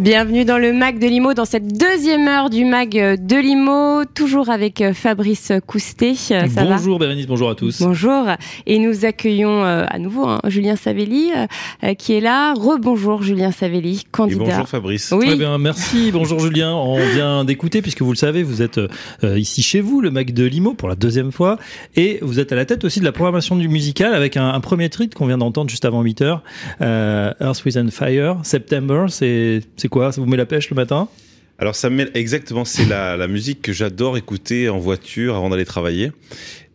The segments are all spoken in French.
Bienvenue dans le MAC de Limo, dans cette deuxième heure du MAC de Limo, toujours avec euh, Fabrice Coustet. Ça bonjour Bérénice, bonjour à tous. Bonjour. Et nous accueillons euh, à nouveau hein, Julien Savelli euh, qui est là. Rebonjour Julien Savelli, candidat. Et bonjour Fabrice. Oui. Très bien, merci. Bonjour Julien. On vient d'écouter, puisque vous le savez, vous êtes ici chez vous, le MAC de Limo, pour la deuxième fois. Et vous êtes à la tête aussi de la programmation du musical avec un, un premier titre qu'on vient d'entendre juste avant 8 heures. Earth, With and Fire, September, c'est c'est quoi? Ça vous met la pêche le matin? Alors ça met exactement, c'est la, la musique que j'adore écouter en voiture avant d'aller travailler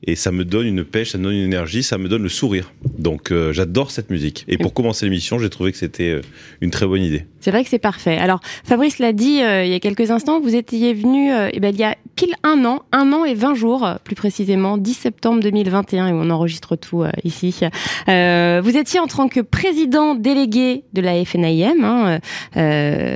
et ça me donne une pêche, ça me donne une énergie, ça me donne le sourire. Donc euh, j'adore cette musique. Et pour commencer l'émission, j'ai trouvé que c'était euh, une très bonne idée. C'est vrai que c'est parfait. Alors Fabrice l'a dit euh, il y a quelques instants, vous étiez venu eh ben, il y a pile un an, un an et 20 jours plus précisément, 10 septembre 2021 et on enregistre tout ici. vous étiez en tant que président délégué de la FNIM. Hein,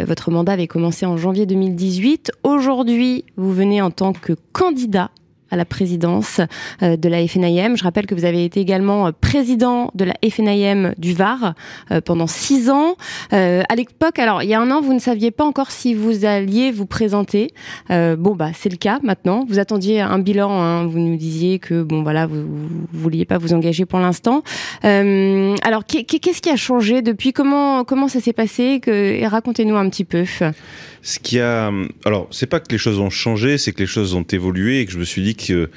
votre mandat avait commencé en janvier 2018. Aujourd'hui, vous venez en tant que candidat à la présidence euh, de la FNIM. Je rappelle que vous avez été également euh, président de la FNIM du Var euh, pendant six ans. À l'époque, alors il y a un an, vous ne saviez pas encore si vous alliez vous présenter. Bon, bah c'est le cas maintenant. Vous attendiez un bilan. Hein. Vous nous disiez que bon voilà, vous, vous vouliez pas vous engager pour l'instant. alors qu'est-ce qui a changé depuis? Comment comment ça s'est passé? Racontez-nous un petit peu. Ce qui a, alors c'est pas que les choses ont changé, c'est que les choses ont évolué et que je me suis dit que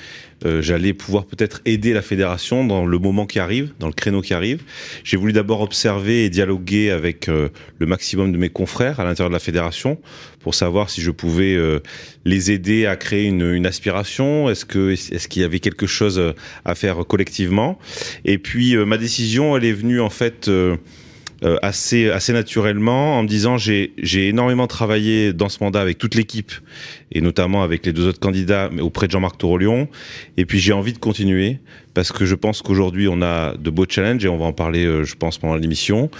euh, j'allais pouvoir peut-être aider la fédération dans le moment qui arrive, dans le créneau qui arrive. J'ai voulu d'abord observer et dialoguer avec euh, le maximum de mes confrères à l'intérieur de la fédération pour savoir si je pouvais euh, les aider à créer une, aspiration. Est-ce qu'il y avait quelque chose à faire collectivement? Et puis ma décision, elle est venue en fait euh, assez assez naturellement en me disant j'ai énormément travaillé dans ce mandat avec toute l'équipe et notamment avec les deux autres candidats mais auprès de Jean-Marc Torolion et puis j'ai envie de continuer parce que je pense qu'aujourd'hui on a de beaux challenges et on va en parler euh, je pense pendant l'émission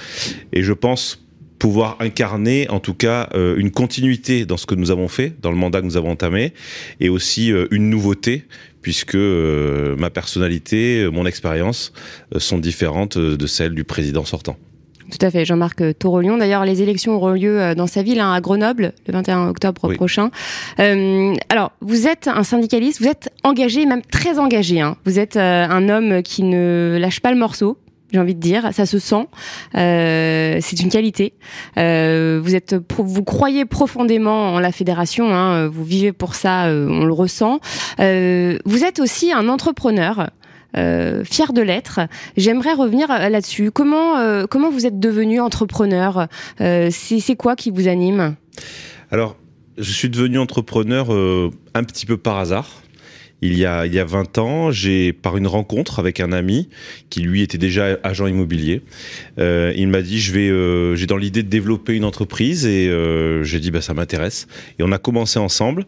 et je pense pouvoir incarner en tout cas euh, une continuité dans ce que nous avons fait, dans le mandat que nous avons entamé, et aussi une nouveauté, puisque ma personnalité, mon expérience sont différentes de celles du président sortant. Tout à fait, Jean-Marc euh, Torolion. D'ailleurs, les élections auront lieu euh, dans sa ville, hein, à Grenoble, le 21 octobre prochain. Euh, alors, vous êtes un syndicaliste, vous êtes engagé, même très engagé. Hein. Vous êtes euh, un homme qui ne lâche pas le morceau. J'ai envie de dire, ça se sent. Euh, c'est une qualité. Euh, vous êtes, vous croyez profondément en la fédération. Hein, vous vivez pour ça. on le ressent. vous êtes aussi un entrepreneur. Euh, fier de l'être. J'aimerais revenir euh, là-dessus. Comment euh, comment vous êtes devenu entrepreneur? C'est quoi qui vous anime? Alors, je suis devenu entrepreneur un petit peu par hasard. Il y a, il y a 20 ans, j'ai par une rencontre avec un ami qui lui était déjà agent immobilier, il m'a dit je vais, j'ai dans l'idée de développer une entreprise et j'ai dit bah ça m'intéresse et on a commencé ensemble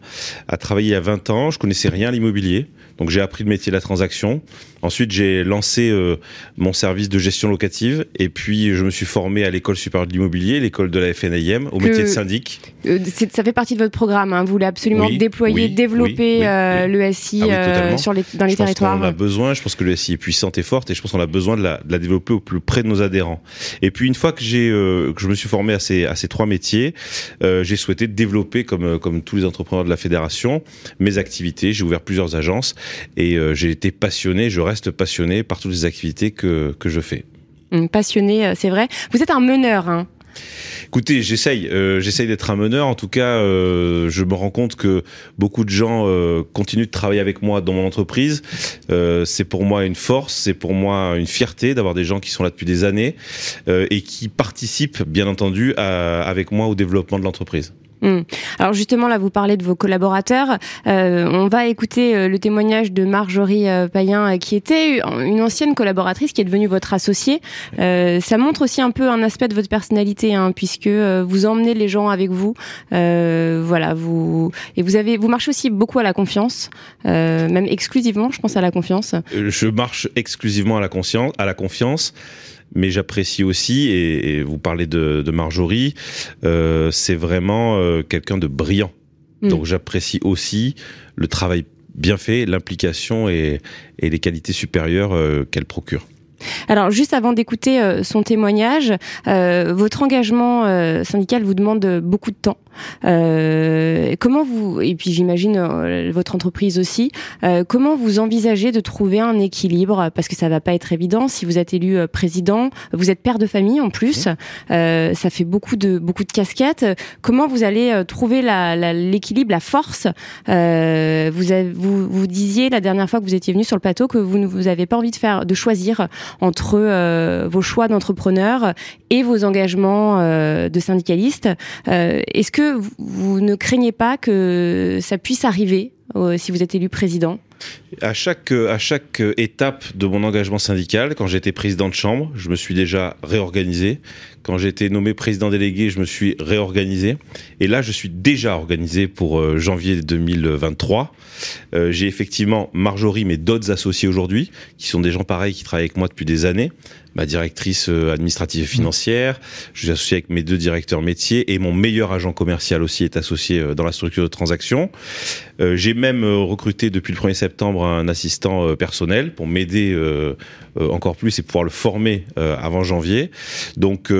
à travailler il y a 20 ans. Je connaissais rien à l'immobilier, donc j'ai appris le métier de la transaction. Ensuite, j'ai lancé euh, mon service de gestion locative et puis je me suis formé à l'école supérieure de l'immobilier, l'école de la FNIM, au métier de syndic. Euh, ça fait partie de votre programme. Hein. Vous voulez absolument déployer, développer euh, le SI ah sur les, dans les je territoires. Pense on a besoin. Je pense que le SI est puissante et forte et je pense qu'on a besoin de la, de la, développer au plus près de nos adhérents. Et puis une fois que j'ai que je me suis formé à ces à ces trois métiers, j'ai souhaité développer comme comme tous les entrepreneurs de la fédération mes activités. J'ai ouvert plusieurs agences et j'ai été passionné. Je reste passionné par toutes les activités que, que je fais. Hum, passionné, euh, c'est vrai. Vous êtes un meneur, hein Écoutez, j'essaye, euh, j'essaye d'être un meneur. En tout cas, euh, je me rends compte que beaucoup de gens continuent de travailler avec moi dans mon entreprise. c'est pour moi une force, c'est pour moi une fierté d'avoir des gens qui sont là depuis des années et qui participent, bien entendu, avec moi au développement de l'entreprise. Hmm. Alors justement, là, vous parlez de vos collaborateurs. Euh, on va écouter euh, le témoignage de Marjorie euh, Payen, qui était une ancienne collaboratrice, qui est devenue votre associée. ça montre aussi un peu un aspect de votre personnalité, hein, puisque vous emmenez les gens avec vous. voilà, vous et vous avez, vous marchez aussi beaucoup à la confiance, même exclusivement, je pense à la confiance. Je marche exclusivement à la conscience, à la confiance mais j'apprécie aussi, et, vous parlez de, de Marjorie, euh, c'est vraiment euh, quelqu'un de brillant. Mm. Donc j'apprécie aussi le travail bien fait, l'implication et, et les qualités supérieures qu'elle procure. Alors, juste avant d'écouter euh, son témoignage, euh, votre engagement euh, syndical vous demande beaucoup de temps. comment vous, et puis j'imagine votre entreprise aussi, comment vous envisagez de trouver un équilibre? Parce que ça va pas être évident. Si vous êtes élu président, vous êtes père de famille en plus, ça fait beaucoup de beaucoup de casquettes. Comment vous allez trouver l'équilibre, la, la, force? Vous, vous, vous disiez la dernière fois que vous étiez venu sur le plateau que vous ne vous avez pas envie de faire de choisir entre euh, vos choix d'entrepreneur et vos engagements euh, de syndicaliste. Euh, est-ce que vous ne craignez pas que ça puisse arriver si vous êtes élu président à chaque, à chaque étape de mon engagement syndical, quand j'étais président de chambre, je me suis déjà réorganisé. Quand j'ai été nommé président délégué, je me suis réorganisé. Et là, je suis déjà organisé pour euh, janvier 2023. Euh, j'ai effectivement Marjorie, mais d'autres associés aujourd'hui, qui sont des gens pareils qui travaillent avec moi depuis des années ma directrice euh, administrative et financière, je suis associé avec mes deux directeurs métiers et mon meilleur agent commercial aussi est associé euh, dans la structure de transaction. Euh, j'ai même recruté depuis le 1er septembre un assistant personnel pour m'aider encore plus et pouvoir le former avant janvier. Donc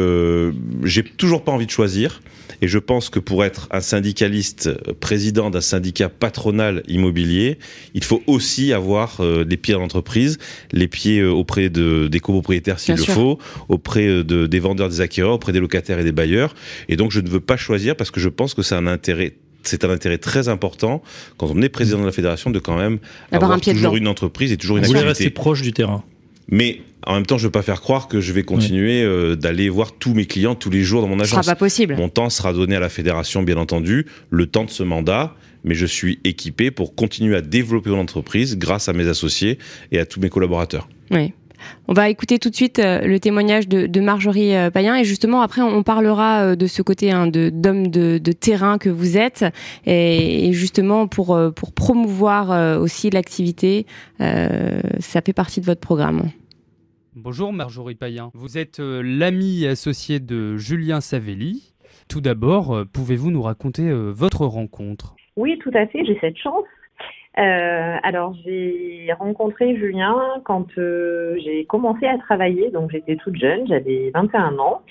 j'ai toujours pas envie de choisir. Et je pense que pour être un syndicaliste président d'un syndicat patronal immobilier, il faut aussi avoir des pieds d'entreprise, les pieds auprès de, des copropriétaires s'il le faut, auprès euh, de, des vendeurs, des acquéreurs, auprès des locataires et des bailleurs. Et donc, je ne veux pas choisir parce que je pense que c'est un intérêt c'est un intérêt très important quand on est président de la fédération de quand même avoir, toujours une entreprise et toujours une activité. rester proche du terrain. Mais en même temps, je veux pas faire croire que je vais continuer euh, d'aller voir tous mes clients tous les jours dans mon agence. Ce sera pas possible. Mon temps sera donné à la fédération, bien entendu, le temps de ce mandat, mais je suis équipé pour continuer à développer mon entreprise grâce à mes associés et à tous mes collaborateurs. Oui. On va écouter tout de suite euh, le témoignage de, Marjorie euh, Payen et justement après on parlera euh, de ce côté hein, d'homme de, terrain que vous êtes et, justement pour, pour promouvoir aussi l'activité, ça fait partie de votre programme. Bonjour Marjorie Payen, vous êtes l'ami associé de Julien Savelli. Tout d'abord, pouvez-vous nous raconter votre rencontre? Oui, tout à fait, j'ai cette chance. Euh, alors j'ai rencontré Julien quand euh, j'ai commencé à travailler, donc j'étais toute jeune, j'avais 21 ans,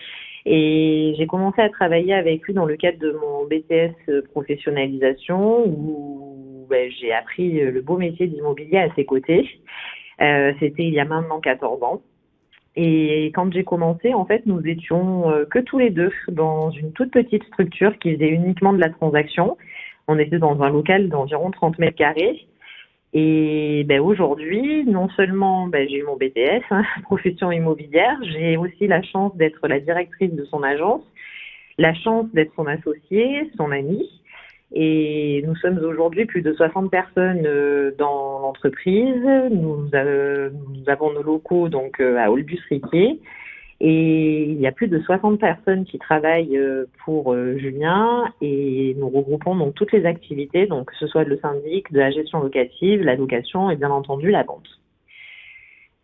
et j'ai commencé à travailler avec lui dans le cadre de mon BTS professionnalisation où ben, j'ai appris le beau métier d'immobilier à ses côtés. Euh, C'était il y a maintenant 14 ans. Et quand j'ai commencé, en fait, nous étions euh, que tous les deux dans une toute petite structure qui faisait uniquement de la transaction. On était dans un local d'environ 30 mètres carrés. Et ben, aujourd'hui, non seulement ben, j'ai eu mon BTS, hein, profession immobilière, j'ai aussi la chance d'être la directrice de son agence, la chance d'être son associé, son ami. Et nous sommes aujourd'hui plus de 60 personnes euh, dans l'entreprise. Nous, euh, nous, avons nos locaux donc euh, à Olbus-Riquier. Et il y a plus de 60 personnes qui travaillent euh, pour euh, Julien et nous regroupons donc toutes les activités, donc que ce soit le syndic, de la gestion locative, la location et bien entendu la vente.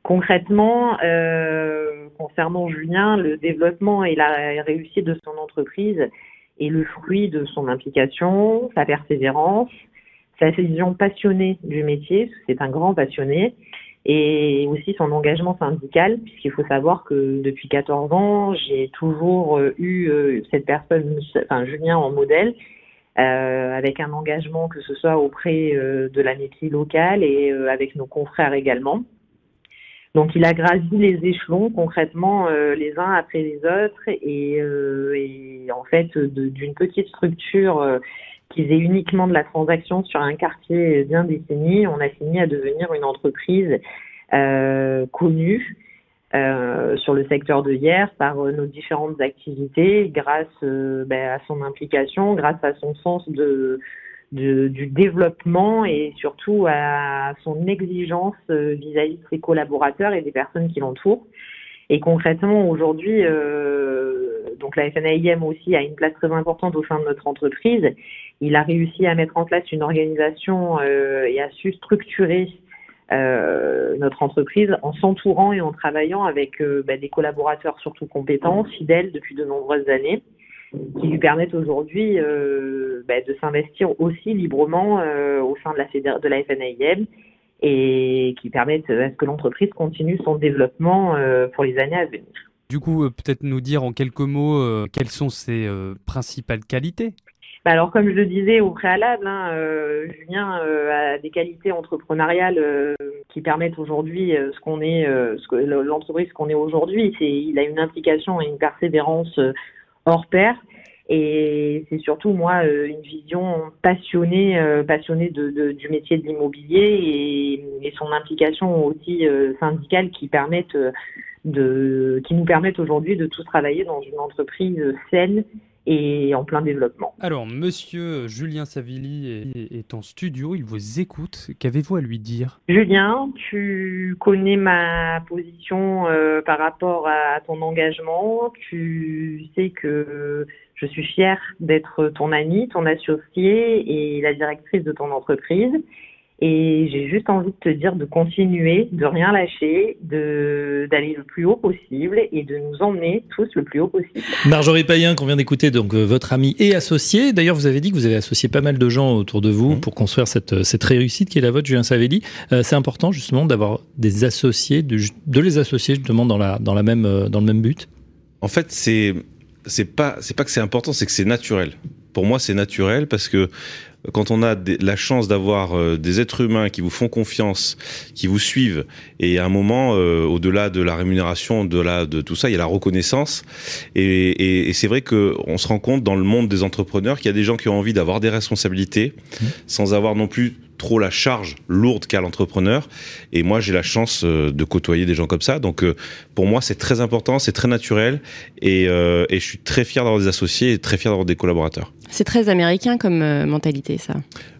Concrètement, euh, concernant Julien, le développement et la réussite de son entreprise est le fruit de son implication, sa persévérance, sa vision passionnée du métier, c'est un grand passionné, et aussi son engagement syndical, puisqu'il faut savoir que depuis 14 ans, j'ai toujours euh, eu euh, cette personne, enfin Julien en modèle, euh, avec un engagement que ce soit auprès euh, de la métier locale et avec nos confrères également. Donc il a gravi les échelons concrètement les uns après les autres et, et en fait d'une petite structure qui faisait uniquement de la transaction sur un quartier bien défini, on a fini à devenir une entreprise euh, connue euh, sur le secteur de hier par euh, nos différentes activités, grâce ben, à son implication, grâce à son sens du développement et surtout à son exigence vis-à-vis de ses collaborateurs et des personnes qui l'entourent. Et concrètement, aujourd'hui, euh, donc la FNAIM aussi a une place très importante au sein de notre entreprise. Il a réussi à mettre en place une organisation euh, et a su structurer euh, notre entreprise en s'entourant et en travaillant avec euh, bah, des collaborateurs surtout compétents, fidèles depuis de nombreuses années. qui lui permettent aujourd'hui euh, bah, de s'investir aussi librement euh, au sein de la, de la FNAIM et qui permettent à ce que l'entreprise continue son développement euh, pour les années à venir. Du coup, euh, peut-être nous dire en quelques mots euh, quelles sont ses principales qualités? Bah alors, comme je le disais au préalable, hein, euh, Julien euh, a des qualités entrepreneuriales euh, qui permettent aujourd'hui ce qu'on est, ce que l'entreprise qu'on est aujourd'hui. C'est, il a une implication et une persévérance hors pair. Et c'est surtout moi euh, une vision passionnée, euh, passionnée de, de- du métier de l'immobilier et, et son implication aussi euh, syndicale qui permettent de, qui nous permettent aujourd'hui de tous travailler dans une entreprise saine et en plein développement. Alors, monsieur Julien Savilly est, est en studio, il vous écoute. Qu'avez-vous à lui dire? Julien, tu connais ma position euh, par rapport à ton engagement. Tu sais que je suis fière d'être ton amie, ton associée et la directrice de ton entreprise. Et j'ai juste envie de te dire de continuer, de rien lâcher, de d'aller le plus haut possible et de nous emmener tous le plus haut possible. Marjorie Payen, qu'on vient d'écouter, donc euh, votre amie et associée. D'ailleurs, vous avez dit que vous avez associé pas mal de gens autour de vous Mhm. pour construire cette, euh, cette réussite qui est la vôtre, Julien Savelli. Euh, c'est important justement d'avoir des associés, de, de les associer justement dans, la, dans, la même, dans le même but? En fait, c'est c'est pas c'est pas que c'est important, c'est que c'est naturel. Pour moi, c'est naturel parce que quand on a des- la chance d'avoir euh, des êtres humains qui vous font confiance, qui vous suivent, et à un moment, euh, au-delà de la rémunération, au-delà de tout ça, il y a la reconnaissance. Et, et- et c'est vrai que on se rend compte dans le monde des entrepreneurs qu'il y a des gens qui ont envie d'avoir des responsabilités, sans avoir non plus trop la charge lourde qu'a l'entrepreneur. Et moi, j'ai la chance euh, de côtoyer des gens comme ça. Donc, euh, pour moi, c'est très important, c'est très naturel, et, euh, et je suis très fier d'avoir des associés et très fier d'avoir des collaborateurs. C'est très américain comme mentalité, ça.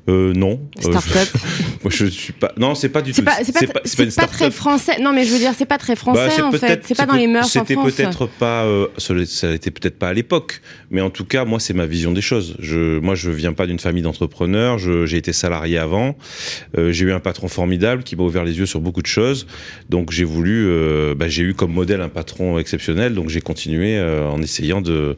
Euh, non. Euh, Start-up. je, moi, je suis pas. Non, c'est pas du tout. c'est pas, pas, très français. Non, mais je veux dire, c'est pas très Bah, français en fait. C'est pas dans les mœurs en C'était France. peut-être pas, euh, ça n'était peut-être pas à l'époque, mais en tout cas, moi, c'est ma vision des choses. Je, moi, je viens pas d'une famille d'entrepreneurs. J'ai été salarié avant. Euh, j'ai eu un patron formidable qui m'a ouvert les yeux sur beaucoup de choses. Donc, j'ai voulu, bah, j'ai eu comme modèle un patron exceptionnel. Donc, j'ai continué en essayant de,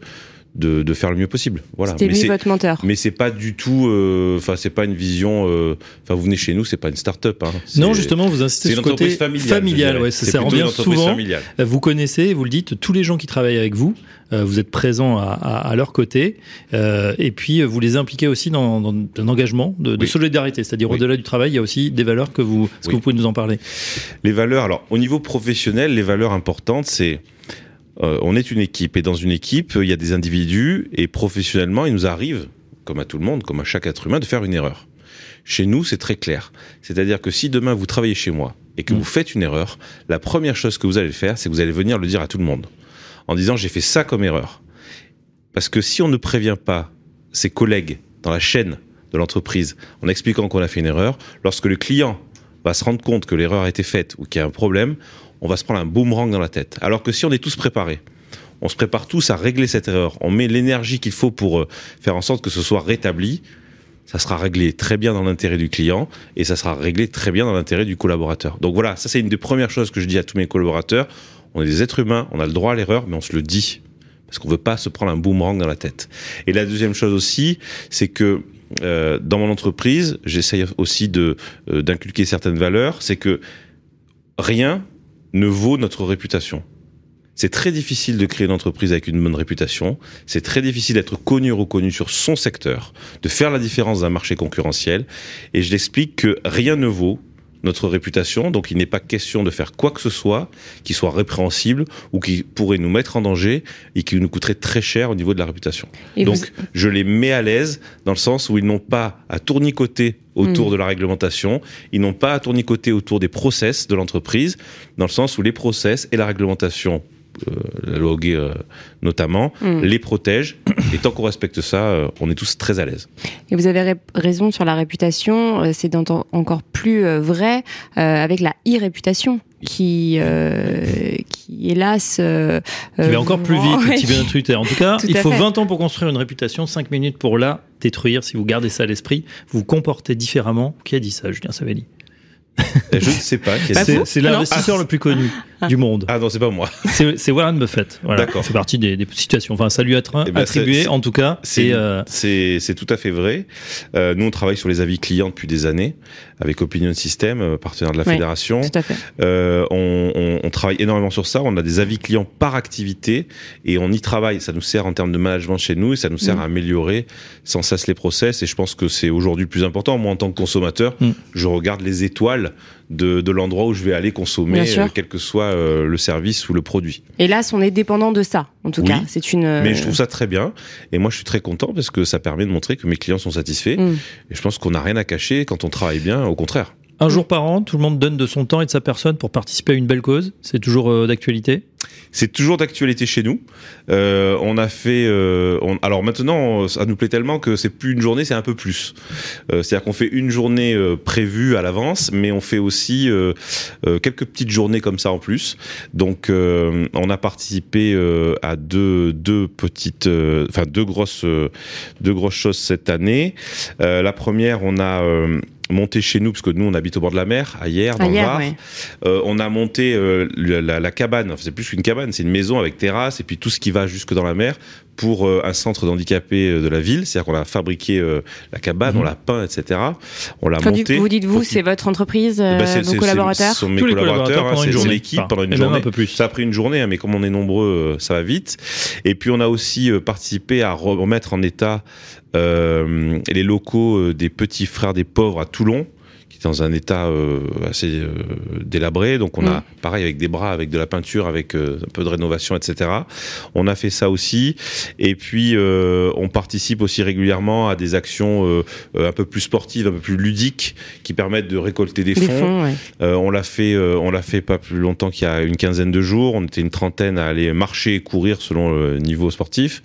de de faire le mieux possible. Voilà. C'était Mais lui c'est- votre menteur. mais c'est pas du tout, euh, enfin c'est pas une vision. euh, Enfin vous venez chez nous, c'est pas une start-up. Hein. Non, justement, vous insistez c'est sur une le côté entreprise familiale. familial. je dirais. ouais, ça, C'est ça revient souvent. familiale. Euh, Vous connaissez, vous le dites, tous les gens qui travaillent avec vous, euh, vous êtes présents à, à- à leur côté, euh, et puis euh, vous les impliquez aussi dans, dans un engagement de, de Oui. solidarité, c'est-à-dire Oui. au-delà du travail, il y a aussi des valeurs que vous. Est-ce que vous pouvez nous en parler? Les valeurs, alors au niveau professionnel, les valeurs importantes, c'est euh, on est une équipe et dans une équipe, il y a des individus et professionnellement, il nous arrive, comme à tout le monde, comme à chaque être humain, de faire une erreur. Chez nous, c'est très clair. C'est-à-dire que si demain vous travaillez chez moi et que Mm. vous faites une erreur, la première chose que vous allez faire, c'est que vous allez venir le dire à tout le monde en disant j'ai fait ça comme erreur. Parce que si on ne prévient pas ses collègues dans la chaîne de l'entreprise en expliquant qu'on a fait une erreur, lorsque le client va se rendre compte que l'erreur a été faite ou qu'il y a un problème, on va se prendre un boomerang dans la tête. Alors que si on est tous préparés, on se prépare tous à régler cette erreur, on met l'énergie qu'il faut pour euh, faire en sorte que ce soit rétabli, ça sera réglé très bien dans l'intérêt du client et ça sera réglé très bien dans l'intérêt du collaborateur. Donc voilà, ça c'est une des premières choses que je dis à tous mes collaborateurs. On est des êtres humains, on a le droit à l'erreur, mais on se le dit parce qu'on veut pas se prendre un boomerang dans la tête. Et la deuxième chose aussi, c'est que euh, dans mon entreprise, j'essaye aussi euh, d'inculquer certaines valeurs. C'est que rien ne vaut notre réputation. C'est très difficile de créer une entreprise avec une bonne réputation. C'est très difficile d'être connu ou reconnu sur son secteur, de faire la différence d'un marché concurrentiel. Et je l'explique que rien ne vaut notre réputation, donc il n'est pas question de faire quoi que ce soit qui soit répréhensible ou qui pourrait nous mettre en danger et qui nous coûterait très cher au niveau de la réputation. Et donc vous- je les mets à l'aise dans le sens où ils n'ont pas à tournicoter autour Mm. de la réglementation, ils n'ont pas à tournicoter autour des process de l'entreprise, dans le sens où les process et la réglementation, euh, la loi Hoguet, euh, notamment, Mm. les protègent. Et tant qu'on respecte ça, euh, on est tous très à l'aise. Et vous avez raison sur la réputation, euh, c'est encore plus vrai avec la e-réputation qui, qui hélas... euh, Qui euh, va encore plus vite, petit bien Twitter. En tout cas, Tout il faut fait. 20 ans pour construire une réputation, 5 minutes pour la détruire. Si vous gardez ça à l'esprit, vous vous comportez différemment. Qui a dit ça, Julien Savelli? Je ne sais pas. qui est- Bah, C'est l'investisseur le plus connu du monde. Ah non, c'est pas moi. C'est Warren Buffett. Voilà. D'accord. Ça fait partie des, des situations. Enfin, ça lui a Eh ben, attribué, en tout cas. C'est euh, c'est tout à fait vrai. Euh, nous, on travaille sur les avis clients depuis des années avec Opinion System, euh, partenaire de la Oui. fédération. Tout à fait. Euh, on, on- on travaille énormément sur ça. On a des avis clients par activité et on y travaille. Ça nous sert en termes de management chez nous et ça nous sert Mm. à améliorer sans cesse les process. Et je pense que c'est aujourd'hui le plus important. Moi, en tant que consommateur, Mm. je regarde les étoiles de, de l'endroit où je vais aller consommer, euh, quel que soit euh, le service ou le produit. Et là, on est dépendant de ça, en tout Oui. cas. C'est une. euh, Mais je trouve ça très bien. Et moi, je suis très content parce que ça permet de montrer que mes clients sont satisfaits. Mm. Et je pense qu'on n'a rien à cacher quand on travaille bien, au contraire. un jour par an, tout le monde donne de son temps et de sa personne pour participer à une belle cause. C'est toujours euh, d'actualité? C'est toujours d'actualité chez nous. Euh, on a fait. euh, alors maintenant, ça nous plaît tellement que c'est plus une journée, c'est un peu plus. Euh, C'est-à-dire qu'on fait une journée prévue à l'avance, mais on fait aussi quelques petites journées comme ça en plus. Donc, on a participé à deux, deux petites, enfin deux grosses, deux grosses choses cette année. La première, on a monté chez nous, parce que nous on habite au bord de la mer, à Hier, dans le Var. ouais. Euh, on a monté euh, la, la- la cabane, enfin, c'est plus qu'une cabane, c'est une maison avec terrasse et puis tout ce qui va jusque dans la mer pour euh, un centre d'handicapés euh, de la ville. C'est-à-dire qu'on a fabriqué euh, la cabane, Mhm. on l'a peint, etc. On l'a monté. vous dites vous, c'est votre entreprise, euh, Eh ben, c'est- vos collaborateurs Ce sont mes Tous les collaborateurs, collaborateurs hein, pendant c'est une son journée. équipe Enfin, pendant une journée. un peu plus. Ça a pris une journée, hein, mais comme on est nombreux, euh, ça va vite. Et puis on a aussi euh, participé à remettre en état euh, les locaux euh, des petits frères des pauvres à Toulon qui est dans un état euh, assez euh, délabré. Donc on Mm. a, pareil, avec des bras, avec de la peinture, avec euh, un peu de rénovation, etc. On a fait ça aussi. Et puis euh, on participe aussi régulièrement à des actions euh, euh, un peu plus sportives, un peu plus ludiques, qui permettent de récolter des, Des fonds. fonds, ouais. Euh, on l'a fait, euh, on l'a fait pas plus longtemps qu'il y a une quinzaine de jours. On était une trentaine à aller marcher et courir selon le niveau sportif.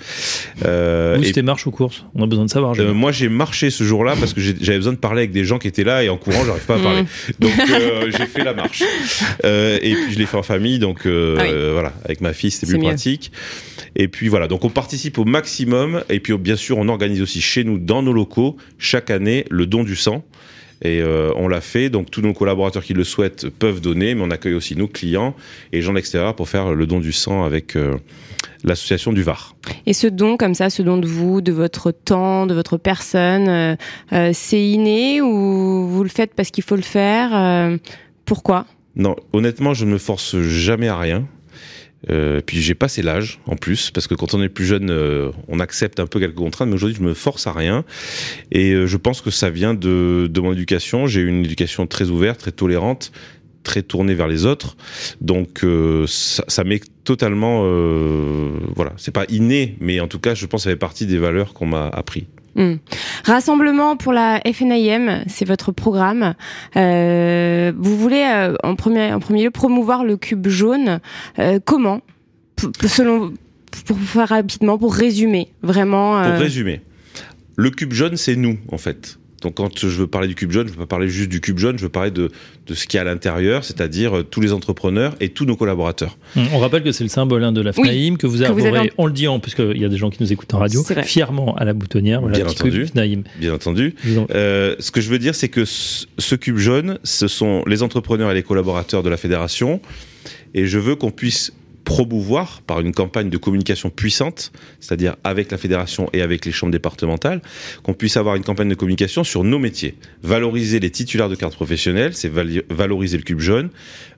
Euh, Vous, c'était marche ou course? On a besoin de savoir. euh, moi, j'ai marché ce jour-là parce que j'avais besoin de parler avec des gens qui étaient là et en courant, j'arrive pas à parler. Donc, euh, j'ai fait la marche. Euh, et puis, je l'ai fait en famille, donc euh, Ah oui. voilà, avec ma fille, c'était plus mieux. pratique. Et puis voilà, donc on participe au maximum. Et puis, bien sûr, on organise aussi chez nous, dans nos locaux, chaque année, le don du sang. Et euh, on l'a fait, donc tous nos collaborateurs qui le souhaitent peuvent donner, mais on accueille aussi nos clients et gens de l'extérieur pour faire le don du sang avec euh, l'association du Var. Et ce don, comme ça, ce don de vous, de votre temps, de votre personne, euh, euh, c'est inné ou vous le faites parce qu'il faut le faire euh, Pourquoi? Non, honnêtement, je ne me force jamais à rien. Euh, puis j'ai passé l'âge en plus parce que quand on est plus jeune, euh, on accepte un peu quelques contraintes. Mais aujourd'hui, je me force à rien et euh, je pense que ça vient de, de mon éducation. J'ai eu une éducation très ouverte, très tolérante, très tournée vers les autres. Donc euh, ça, ça m'est totalement, euh, voilà, c'est pas inné, mais en tout cas, je pense que ça fait partie des valeurs qu'on m'a appris. Hmm. Rassemblement pour la FNIM, c'est votre programme. Euh, vous voulez en, premier, en premier lieu promouvoir le cube jaune. Comment? P- Selon, pour faire rapidement, pour résumer, vraiment. Pour résumer, le cube jaune, c'est nous, en fait. Donc, quand je veux parler du cube jaune, je veux pas parler juste du cube jaune, je veux parler de, de ce qu'il y a à l'intérieur, c'est-à-dire euh, tous les entrepreneurs et tous nos collaborateurs. Hum, On rappelle que c'est le symbole hein, de la Oui, FNAIM que vous que vous arborez, avez on le dit, en, puisqu'il y a des gens qui nous écoutent en radio, fièrement à la boutonnière. Voilà, Bien entendu. FNAIM. Bien entendu. En- Euh, ce que je veux dire, c'est que ce, ce cube jaune, ce sont les entrepreneurs et les collaborateurs de la fédération, et je veux qu'on puisse promouvoir par une campagne de communication puissante, c'est-à-dire avec la fédération et avec les chambres départementales, qu'on puisse avoir une campagne de communication sur nos métiers. Valoriser les titulaires de cartes professionnelles, c'est valoriser le cube jaune,